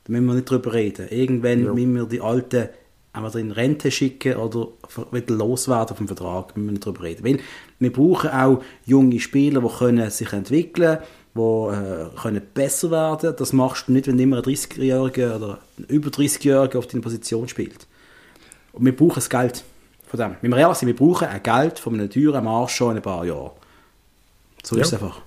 Da müssen wir nicht drüber reden. Irgendwann ja. müssen wir die alten entweder in Rente schicken oder wieder loswerden vom Vertrag. Da müssen wir nicht drüber reden. Weil wir brauchen auch junge Spieler, die können sich entwickeln die äh, können besser werden Das machst du nicht, wenn immer ein 30-Jähriger oder ein über 30-Jähriger auf deiner Position spielt. Und wir brauchen das Geld von dem. Wenn wir ehrlich sind, wir brauchen ein Geld von einem teuren Marsch schon in ein paar Jahren. So ist Ja. es einfach.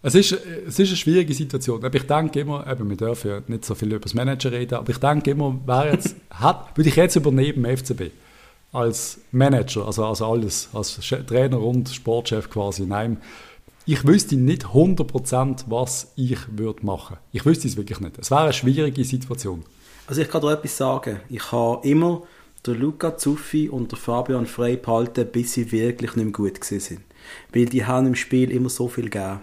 Es ist, es ist eine schwierige Situation. Aber ich denke immer, eben, wir dürfen ja nicht so viel über das Manager reden, aber ich denke immer, wer jetzt, <laughs> hat, würde ich jetzt übernehmen im FCB als Manager, also, also alles, als Trainer und Sportchef quasi in einem, ich wüsste nicht 100% was ich würde machen. Ich wüsste es wirklich nicht. Es wäre eine schwierige Situation. Also ich kann dir etwas sagen. Ich habe immer den Luca Zuffi und den Fabian Frey behalten, bis sie wirklich nicht mehr gut sind. Weil die haben im Spiel immer so viel gegeben.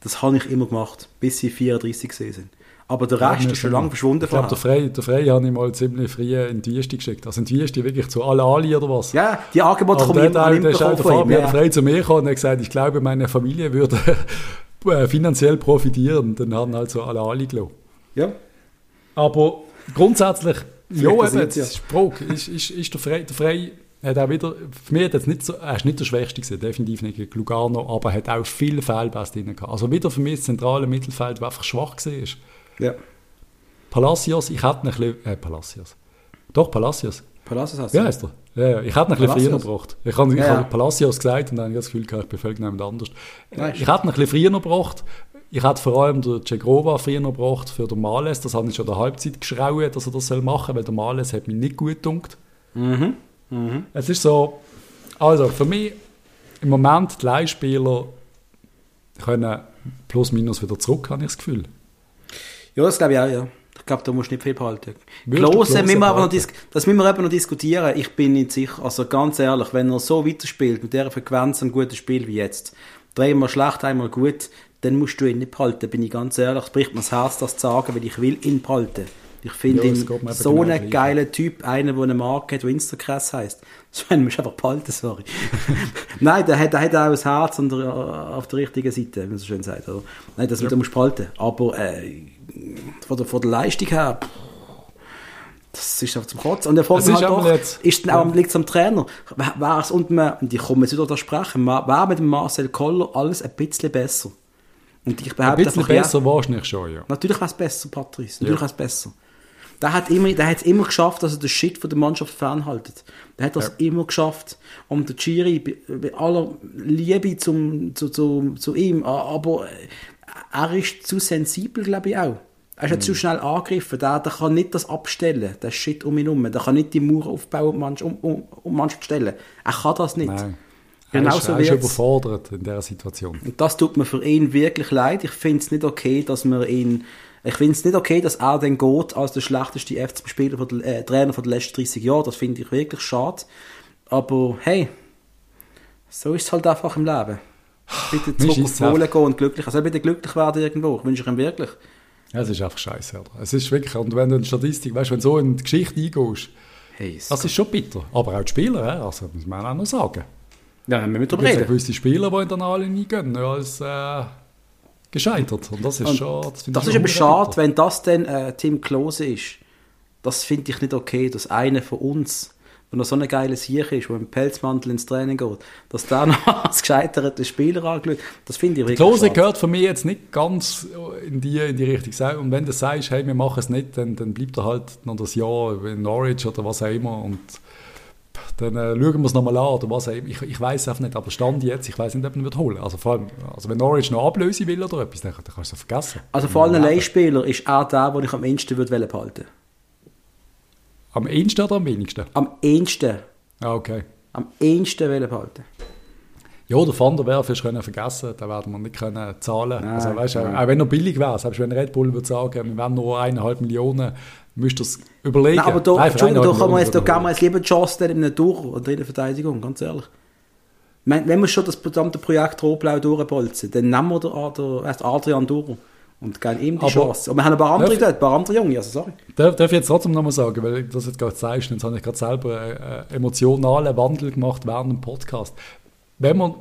Das habe ich immer gemacht, bis sie 34 gewesen sind. Aber der Rest ist schon lange verschwunden Ich glaube, der. Frey, der Frey habe ich mal ziemlich früh in die Wüste geschickt. Also in die Wüste wirklich zu alle Ali oder was? Ja, die Angebote kommen der, immer, der, immer der der. Fabian Ja. Frey zu mir gekommen und hat gesagt, ich glaube, meine Familie würde <laughs> äh, finanziell profitieren. Dann haben halt so alle Ali gelassen. Ja. Aber grundsätzlich, ja, eben, das ist Sprung. Ist, ist, ist der Frey, der Frey hat auch wieder, für mich hat jetzt nicht so, er ist nicht der Schwächste gewesen, definitiv nicht gegen Lugano, aber er hat auch viele Fehlpässe drin gehabt. Also wieder für mich das zentrale Mittelfeld, das einfach schwach war. ja. Palacios, ich hätte ein bisschen, äh, Palacios. Doch, Palacios. Palacios hast Ja, heißt er. Ja, ja. Ich hätte ihn ein bisschen früher gebraucht. Ich habe, Ja, ja. habe Palacios gesagt und dann habe ich das Gefühl gehabt, ich bin völlig jemand anders. Nein, ich hätte ihn ein bisschen früher gebraucht. Ich hätte vor allem den Cegrova früher gebraucht für den Males. Das habe ich schon in der Halbzeit geschrauen, dass er das machen soll, weil der Males hat mich nicht gut gedunkt. Mhm. Mhm. Es ist so, also für mich im Moment die Leihspieler können plus minus wieder zurück, habe ich das Gefühl. Ja, das glaube ich auch, ja. Ich glaube, da musst du nicht viel behalten. Klose, müssen wir aber noch das müssen wir eben noch diskutieren. Ich bin nicht sicher. Also ganz ehrlich, wenn er so weiterspielt, mit dieser Frequenz ein gutes Spiel wie jetzt, dreimal schlecht, einmal gut, dann musst du ihn nicht behalten, bin ich ganz ehrlich. Es bricht mir das Herz, das zu sagen, weil ich will ihn behalten. Ich finde Ja, ihn so genau einen geilen Typ, einer, der eine Marke hat, der Instacrass heisst. <laughs> Sven, musst du einfach behalten, sorry. <laughs> Nein, der hat, der hat auch das Herz der, auf der richtigen Seite, wie man so schön sagt. Oder? Nein, das ja. musst du behalten. Aber äh, von, der, von der Leistung her, pff, das ist einfach zum Kotzen. Und der fragt mich ist halt doch, jetzt- ist dann auch, liegt es am Trainer? Wäre es, und, man, und ich komme jetzt wieder da sprechen, wäre mit dem Marcel Koller alles ein bisschen besser? Und ich Ein behaupte bisschen einfach, ja, besser wahrscheinlich schon, ja. Natürlich wäre es besser, Patrice. Natürlich Ja. wäre es besser. Der hat immer, der hat es immer geschafft, dass er den Shit von der Mannschaft fernhaltet. Der hat das immer geschafft. Und der Chiri, bei, aller Liebe zum, zu, zu, zu ihm, aber er ist zu sensibel, glaube ich auch. Er ist ja Mhm. zu schnell angegriffen. Der, der kann nicht das abstellen, der Shit um ihn herum. Der kann nicht die Mauer aufbauen und um, um, um Mannschaft stellen. Er kann das nicht. Nein. Er Genau ist, so er jetzt. überfordert in dieser Situation. Und das tut mir für ihn wirklich leid. Ich finde es nicht okay, dass man ihn. Ich finde es nicht okay, dass er dann geht als der schlechteste FCB-Spieler der, äh, Trainer von den letzten 30 Jahren. Das finde ich wirklich schade. Aber hey, so ist es halt einfach im Leben. Bitte zurück auf Polen gehen und glücklich. Also bitte glücklich werden irgendwo. Ich wünsche ich ihm wirklich. Ja, es ist einfach scheiße. Oder? Es ist wirklich, und wenn du in Statistik, weißt du, wenn du so in die Geschichte eingehst, Hey, das ist schon bitter. Aber auch die Spieler, also muss man auch noch sagen. Ja, dann müssen wir Da drüber gibt reden. gewisse Spieler, die in der Alle nie gehen, ja, als äh, gescheitert. Und das ist Und schon. Das, Das ist bitter. schade, wenn das dann äh, Tim Klose ist. Das finde ich nicht okay, dass einer von uns, wenn er so ein geiles Sieg ist, der mit dem Pelzmantel ins Training geht, dass der <laughs> noch als gescheiterter Spieler angeschaut Das finde ich wirklich Klose gehört für mich jetzt nicht ganz in die, in die Richtung. Und wenn du sagst, hey, wir machen es nicht, dann, dann bleibt er halt noch das Jahr in Norwich oder was auch immer. Und dann äh, schauen wir es nochmal an oder was auch. Ich, ich weiß einfach nicht, aber Stand jetzt, ich weiß nicht, ob ihn wird holen. Also vor allem, also wenn Norwich noch ablösen will oder etwas, dann, dann kannst du es vergessen. Also vor allen Leihspielern ist er der, den ich am ehesten würde behalten Am ehesten oder am wenigsten? Am ehesten. Ah, okay. Am ehesten behalten. Ja, der Van der Werf ist können vergessen, da werden wir nicht können zahlen. Nein, also, weißt, nein. auch, wenn er billig wäre, selbst wenn Red Bull würde sagen, wir wollen nur eineinhalb Millionen, müsst ihr es überlegen. Nein, aber da, Nein, da kann man jetzt, da er wir jetzt lieber die Chance in einer Durch- oder in der Verteidigung, ganz ehrlich. Wenn, wenn wir schon das gesamte Projekt Rotblau durchbolzen, dann nehmen wir den, erst Adrian durch und geben ihm die Aber- Chance. Und wir haben ein paar andere Darf- dort, ein paar andere Junge, also sorry. Darf, darf ich jetzt trotzdem nochmal sagen, weil du das jetzt gerade zeigst, jetzt habe ich gerade selber einen äh, emotionalen Wandel gemacht während dem Podcast. Wenn man,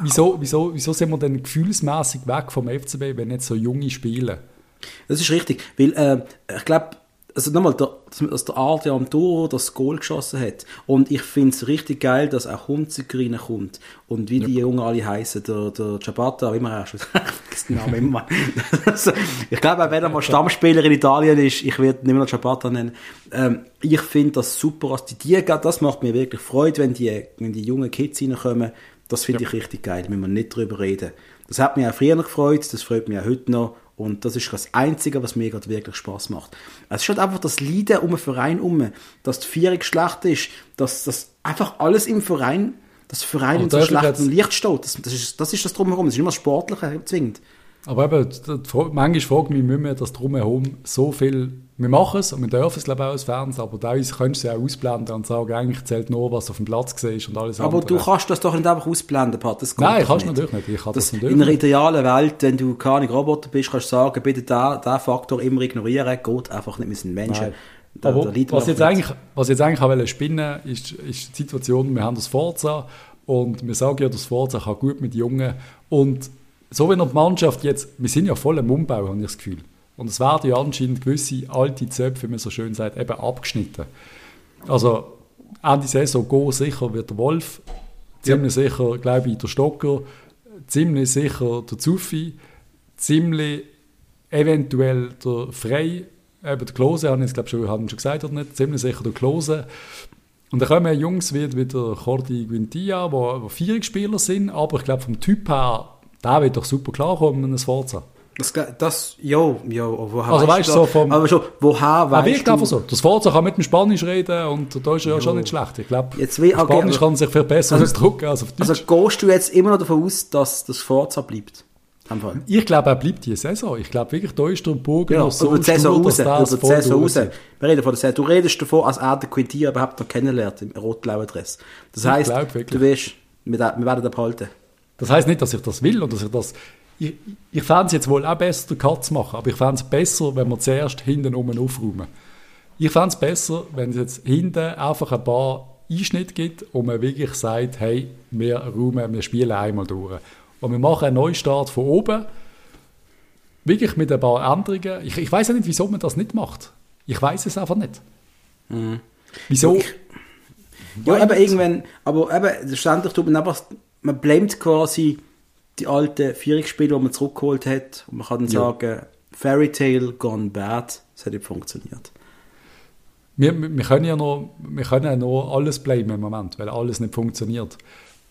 wieso, wieso, wieso sind wir denn gefühlsmäßig weg vom FCB, wenn nicht so junge spielen? Das ist richtig, weil äh, ich glaube, also nochmal, der, dass der Adrian Duro das Goal geschossen hat. Und ich finde es richtig geil, dass auch Hunziker reinkommt. Und wie die Jungen alle heißen, der, der Ciabatta, wie man auch <laughs> schon den Namen immer. also, ich glaube, auch wenn er mal Stammspieler in Italien ist, ich werde nicht mehr Ciabatta nennen. Ähm, ich finde das super, dass die die Das macht mir wirklich Freude, wenn die, wenn die jungen Kids reinkommen. Das finde ja. ich richtig geil, da müssen wir nicht drüber reden. Das hat mich auch früher gefreut, das freut mich auch heute noch. Und das ist das Einzige, was mir gerade wirklich Spaß macht. Es ist halt einfach das Leiden um den Verein herum, dass die Vierung schlecht ist, dass das einfach alles im Verein, das Verein in so schlechtem Licht steht. Das, das, ist, das ist das Drumherum. Das ist immer das Sportliche zwingend. Aber eben, manchmal frage ich mich, müssen wir das Drumherum so viel wir machen es und wir dürfen es glaube ich, auch als Fans, aber teilweise könntest du es ja ausblenden und sagen, eigentlich zählt nur, was auf dem Platz ist und alles Aber andere. du kannst das doch nicht einfach ausblenden, Pat. Das Nein, kannst du natürlich nicht. Ich kann das, das in einer idealen Welt, wenn du keine Roboter bist, kannst du sagen, bitte diesen, diesen Faktor immer ignorieren, geht einfach nicht, wir sind Menschen. Da, aber da was, jetzt eigentlich, was jetzt eigentlich auch spinnen ist, ist die Situation, wir haben das Forza und wir sagen ja, das Forza kann gut mit Jungen und so wie die Mannschaft jetzt, wir sind ja voll im Umbau, habe ich das Gefühl. Und es werden ja anscheinend gewisse alte Zöpfe, wie man so schön sagt, eben abgeschnitten. Also Ende Saison go sicher wird der Wolf, ziemlich ja. sicher, glaube ich, der Stocker, ziemlich sicher der Zuffi, ziemlich eventuell der Frey, eben der Klose, habe ich glaube schon, haben schon gesagt oder nicht, ziemlich sicher der Klose. Und dann kommen Jungs wie, wie der Cordi Guintia, die Vierungsspieler sind, aber ich glaube vom Typ her, der wird doch super klarkommen in einem Forza. Das, das, jo, jo, woher Also weißt du, so vom... Aber schon, woher weißt wirkt du... einfach so. Das Forza kann mit dem Spanisch reden und da ist er ja schon nicht schlecht. Ich glaube, okay, Spanisch kann sich viel besser also, ausdrücken als auf Deutsch. Also gehst du jetzt immer noch davon aus, dass das Forza bleibt? Ich glaube, er bleibt die Saison. Ich glaube wirklich, da ist der Bogen ja, noch so über die Saison raus, über die Saison raus. Wir reden von der Saison. Du redest davon, als er den Quintier überhaupt noch kennenlernt im rot-blauen Dress. Das heisst, du wirst, wir, wir werden ihn behalten. Das heisst nicht, dass ich das will und dass ich das ich, ich fände es jetzt wohl auch besser, den Cut zu machen, aber ich fände es besser, wenn wir zuerst hinten rum aufräumen. Ich fände es besser, wenn es jetzt hinten einfach ein paar Einschnitte gibt und man wirklich sagt, hey, wir räumen, wir spielen einmal durch. Und wir machen einen Neustart von oben, wirklich mit ein paar Änderungen. Ich, ich weiß ja nicht, wieso man das nicht macht. Ich weiß es einfach nicht. Mhm. Wieso? Ich, ja, aber irgendwann, aber eben, ständig tut man einfach, man blamet quasi die alten Vierungsspiele, die man zurückgeholt hat. Und man kann dann ja. sagen, Fairy Tale gone bad, es hat nicht funktioniert. Wir, wir, können ja noch, wir können ja noch alles blamen im Moment, weil alles nicht funktioniert.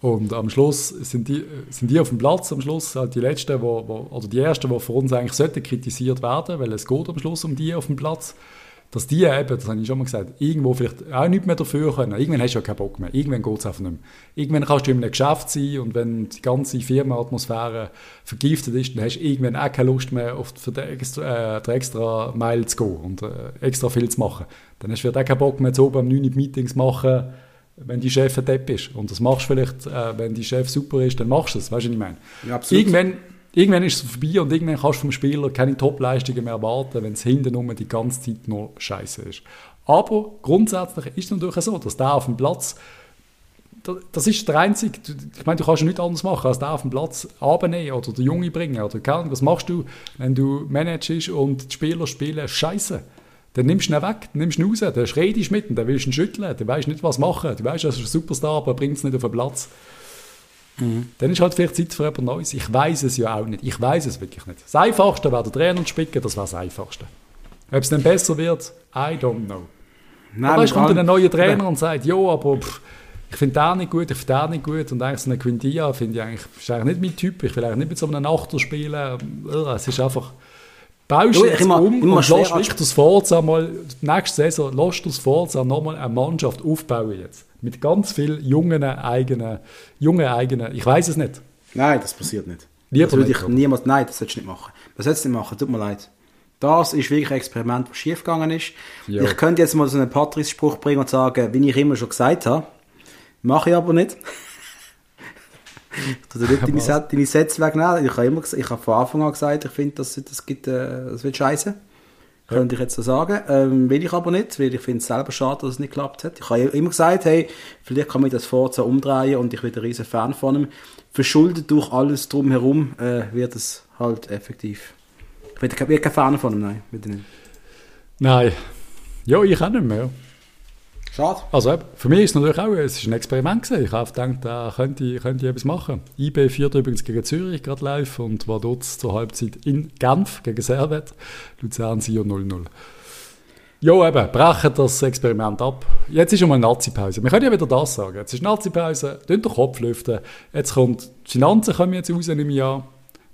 Und am Schluss sind die, sind die auf dem Platz, am Schluss halt die letzten, wo, wo, oder die ersten, die für uns eigentlich sollten kritisiert werden, weil es geht am Schluss um die auf dem Platz dass die eben, das habe ich schon mal gesagt, irgendwo vielleicht auch nicht mehr dafür können. Irgendwann hast du ja keinen Bock mehr. Irgendwann geht es einfach nicht mehr. Irgendwann kannst du in einem Geschäft sein und wenn die ganze Firmenatmosphäre vergiftet ist, dann hast du irgendwann auch keine Lust mehr, auf für den extra, äh, den extra Mile zu gehen und äh, extra viel zu machen. Dann hast du vielleicht auch keinen Bock mehr, zu oben am 9 Meetings machen, wenn die Chef ein Depp ist. Und das machst du vielleicht, äh, wenn die Chef super ist, dann machst du es. Weißt du, was ich meine? Ja, absolut. Irgendwann irgendwann ist es vorbei und irgendwann kannst du vom Spieler keine Top-Leistungen mehr erwarten, wenn es hinten um die ganze Zeit nur Scheiße ist. Aber grundsätzlich ist es natürlich so, dass der auf dem Platz, das ist der einzige, ich meine, du kannst ja nichts anderes machen, als der auf dem Platz abnehmen oder den Junge bringen oder Was machst du, wenn du managst und die Spieler spielen Scheiße? Dann nimmst du ihn weg, dann nimmst du ihn raus, dann redest du mit ihm, dann willst du ihn schütteln, dann weißt du nicht, was machen. Du weißt, er ist ein Superstar, aber er bringt es nicht auf den Platz. Mhm. Dann ist halt vielleicht Zeit für etwas Neues. Ich weiß es ja auch nicht. Ich weiß es wirklich nicht. Das Einfachste wäre der Trainer spicken, das wäre das Einfachste. Ob es dann besser wird, I don't know. Nein, aber es kommt dann ein neuer Trainer und sagt, ja, aber pff, ich finde den nicht gut, ich finde den nicht gut und eigentlich so eine Quintia finde ich eigentlich, ist eigentlich nicht mein Typ. Ich will eigentlich nicht mit so einem Achter spielen. Es ist einfach baust du jetzt immer, um immer und lässt wirklich das Forza mal, nächste Saison, lässt das Forza nochmal eine Mannschaft aufbauen jetzt. Mit ganz vielen jungen eigenen, jungen eigenen, ich weiß es nicht. Nein, das passiert nicht. Lieber das würde ich niemals, nein, das solltest du nicht machen. Das solltest du nicht machen, tut mir leid. Das ist wirklich ein Experiment, das schiefgegangen ist. Ja. Ich könnte jetzt mal so einen Patrice-Spruch bringen und sagen, wie ich immer schon gesagt habe, mache ich aber nicht. <laughs> Du nicht deine, Set, deine Sätze wegnehmen. Ich habe immer, ich habe von Anfang an gesagt, ich finde, das, das, gibt, äh, das wird scheiße. Könnte ich jetzt so sagen. Ähm, will ich aber nicht, weil ich finde es selber schade, dass es nicht geklappt hat. Ich habe immer gesagt, hey, vielleicht kann man das Forza umdrehen und ich bin ein riesen Fan von ihm. Verschuldet durch alles drumherum äh, wird es halt effektiv. Ich bin, bin kein Fan von ihm, nein. Bitte nicht. Nein. Ja, ich auch nicht mehr. Schade. Also für mich ist es natürlich auch es ist ein Experiment gewesen. Ich habe gedacht, da könnte ich, könnte ich etwas machen. IB führt übrigens gegen Zürich gerade live und war dort zur Halbzeit in Genf gegen Servet. Luzern Sio 0-0. Ja, eben, brechen das Experiment ab. Jetzt ist schon mal Nazi-Pause. Wir können ja wieder das sagen. Jetzt ist Nazi-Pause, den Kopf lüften. Jetzt kommt, die Finanzen kommen jetzt raus im Jahr.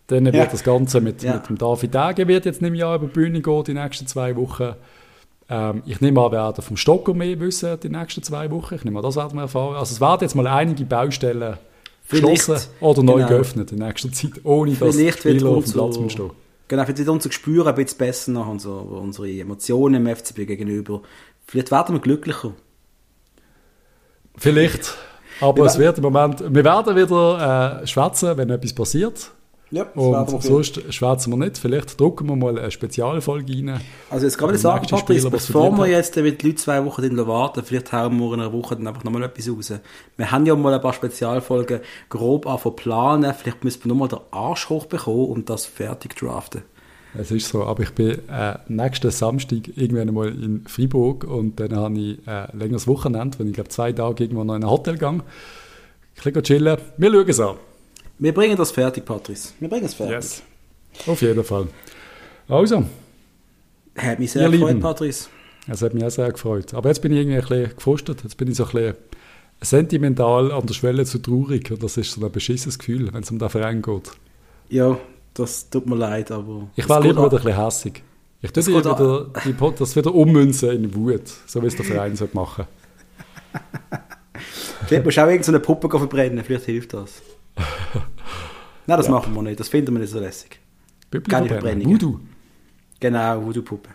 Dann wird Ja. das Ganze mit, Ja. mit dem David Dage wird jetzt im Jahr über die Bühne gehen, die nächsten zwei Wochen. Ähm, ich nehme an, wir werden vom Stocker mehr wissen die nächsten zwei Wochen. Ich nehme an, das werden wir erfahren. Also es werden jetzt mal einige Baustellen Vielleicht, geschlossen oder neu genau. geöffnet in nächster Zeit, ohne dass Vielleicht wird Spieler auf dem Platz müssen stehen. genau, vielleicht wird unser Gespür ein bisschen besser nach und so, unsere Emotionen im FCB gegenüber. Vielleicht werden wir glücklicher. Vielleicht. Aber Wir es wird im Moment, wir werden wieder äh, schwätzen, wenn etwas passiert. Ja, Und sonst schwätzen wir nicht. Vielleicht drucken wir mal eine Spezialfolge rein. Also jetzt kann man sagen, Patrice, bevor wir jetzt mit den Leuten zwei Wochen drin warten, vielleicht hauen wir in einer Woche dann einfach nochmal etwas raus. Wir haben ja mal ein paar Spezialfolgen grob anfangen planen. Vielleicht müssen wir nochmal den Arsch hochbekommen und das fertig draften. Es ist so, aber ich bin äh, nächsten Samstag irgendwann mal in Freiburg und dann habe ich äh, ein längeres Wochenende, wenn ich glaube zwei Tage irgendwo noch in ein Hotel gehe. Ich kann chillen. Wir schauen es an. Wir bringen das fertig, Patrice. Wir bringen es fertig. Auf jeden Fall. Also, Hat mich sehr gefreut, Lieben. Patrice. es hat mich auch sehr gefreut. Aber jetzt bin ich irgendwie ein bisschen gefrustet. Jetzt bin ich so ein bisschen sentimental an der Schwelle zu traurig. Und das ist so ein beschissenes Gefühl, wenn es um den Verein geht. Ja, das tut mir leid, aber... Ich war lieber wieder ein bisschen hässig. Ich tue geht wieder, die, Pod- das wieder ummünzen in Wut, so wie es der Verein sollte machen <laughs> Vielleicht musst du auch irgendeine Puppe verbrennen, vielleicht hilft das. <laughs> Nein, das Ja. machen wir nicht, das finden wir nicht so lässig. Keine verbrennen. Verbrennungen. Voodoo. Genau, Voodoo-Puppe.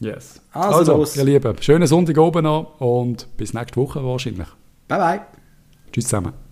Yes. Also Also, los. ihr Lieben, schönen Sonntag oben noch und bis nächste Woche wahrscheinlich. Bye bye. Tschüss zusammen.